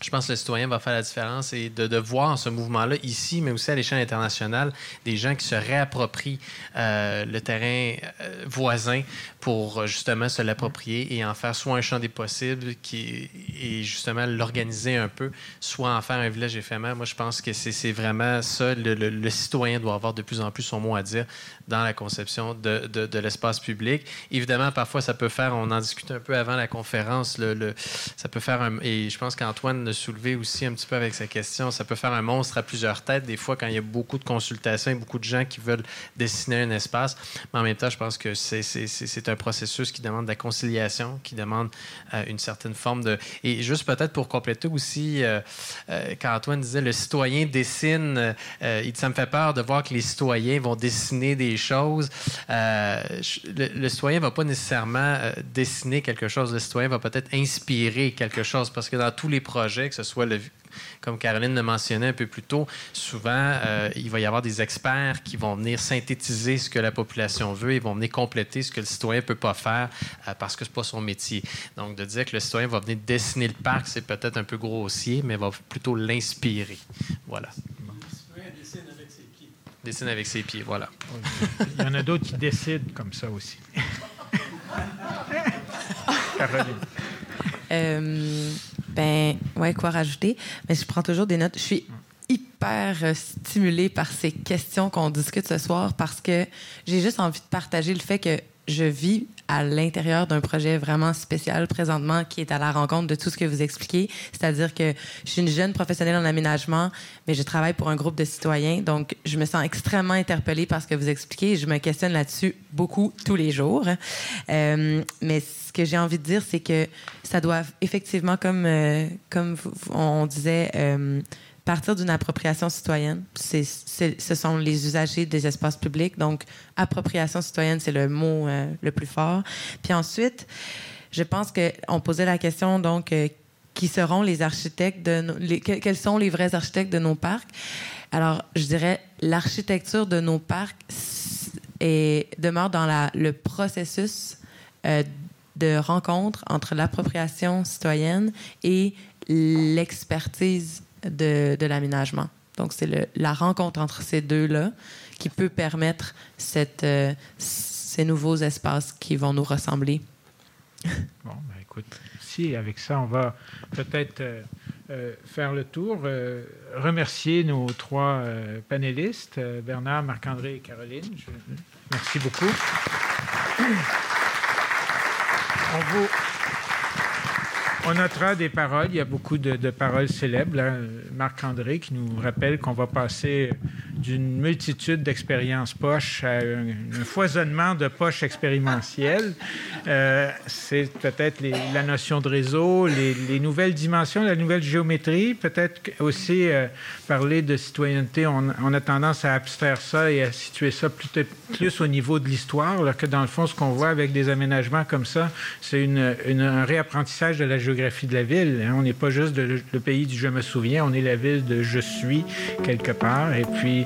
je pense que le citoyen va faire la différence et de, de voir ce mouvement-là ici, mais aussi à l'échelle internationale, des gens qui se réapproprient euh, le terrain euh, voisin pour euh, justement se l'approprier et en faire soit un champ des possibles qui, et justement l'organiser un peu, soit en faire un village éphémère. Moi, je pense que c'est vraiment ça. Le, le, citoyen doit avoir de plus en plus son mot à dire dans la conception de, de, l'espace public. Évidemment, parfois, ça peut faire, on en discutait un peu avant la conférence, le, le ça peut faire un, et je pense qu'Antoine de soulever aussi un petit peu avec sa question. Ça peut faire un monstre à plusieurs têtes, des fois, quand il y a beaucoup de consultations et beaucoup de gens qui veulent dessiner un espace. Mais en même temps, je pense que c'est un processus qui demande de la conciliation, qui demande euh, une certaine forme de... Et juste peut-être pour compléter aussi, euh, euh, quand Antoine disait le citoyen dessine, ça me fait peur de voir que les citoyens vont dessiner des choses. le, le, citoyen ne va pas nécessairement dessiner quelque chose. Le citoyen va peut-être inspirer quelque chose parce que dans tous les projets, que ce soit comme Caroline le mentionnait un peu plus tôt, souvent, euh, il va y avoir des experts qui vont venir synthétiser ce que la population veut, ils vont venir compléter ce que le citoyen ne peut pas faire euh, parce que ce n'est pas son métier. Donc, de dire que le citoyen va venir dessiner le parc, c'est peut-être un peu grossier, mais va plutôt l'inspirer. Voilà. Dessine avec ses pieds. Dessine avec ses pieds, voilà. Il y en a d'autres qui décident comme ça aussi. *laughs* Caroline. Euh, ben, ouais, quoi rajouter? Mais je prends toujours des notes. Je suis hyper euh, stimulée par ces questions qu'on discute ce soir parce que j'ai juste envie de partager le fait que je vis à l'intérieur d'un projet vraiment spécial présentement qui est à la rencontre de tout ce que vous expliquez. C'est-à-dire que je suis une jeune professionnelle en aménagement, mais je travaille pour un groupe de citoyens. Donc, je me sens extrêmement interpellée par ce que vous expliquez je me questionne là-dessus beaucoup tous les jours. Euh, mais ce que j'ai envie de dire, c'est que ça doit effectivement, comme, euh, comme on disait, euh, partir d'une appropriation citoyenne. C'est, ce sont les usagers des espaces publics. Donc, appropriation citoyenne, c'est le mot euh, le plus fort. Puis ensuite, je pense qu'on posait la question, donc, euh, qui seront les architectes de les, quels sont les vrais architectes de nos parcs? Alors, je dirais, l'architecture de nos parcs est, demeure dans le processus euh, de rencontre entre l'appropriation citoyenne et l'expertise de, l'aménagement. Donc, c'est la rencontre entre ces deux-là qui peut permettre cette, euh, ces nouveaux espaces qui vont nous ressembler. *laughs* Bon, ben écoute, si avec ça, on va peut-être euh, euh, faire le tour. remercier nos trois panélistes, Bernard, Marc-André et Caroline. merci beaucoup. On vous, on notera des paroles. Il y a beaucoup de, paroles célèbres. Marc-André qui nous rappelle qu'on va passer d'une multitude d'expériences poches à un, foisonnement de poches expérimentielles. Euh, c'est peut-être la notion de réseau, les, nouvelles dimensions, la nouvelle géométrie, peut-être aussi euh, parler de citoyenneté, on, a tendance à abstraire ça et à situer ça plus, plus au niveau de l'histoire, alors que dans le fond, ce qu'on voit avec des aménagements comme ça, c'est un réapprentissage de la géographie de la ville. Hein. On n'est pas juste le pays du je me souviens, on est la ville de je suis quelque part. Et puis,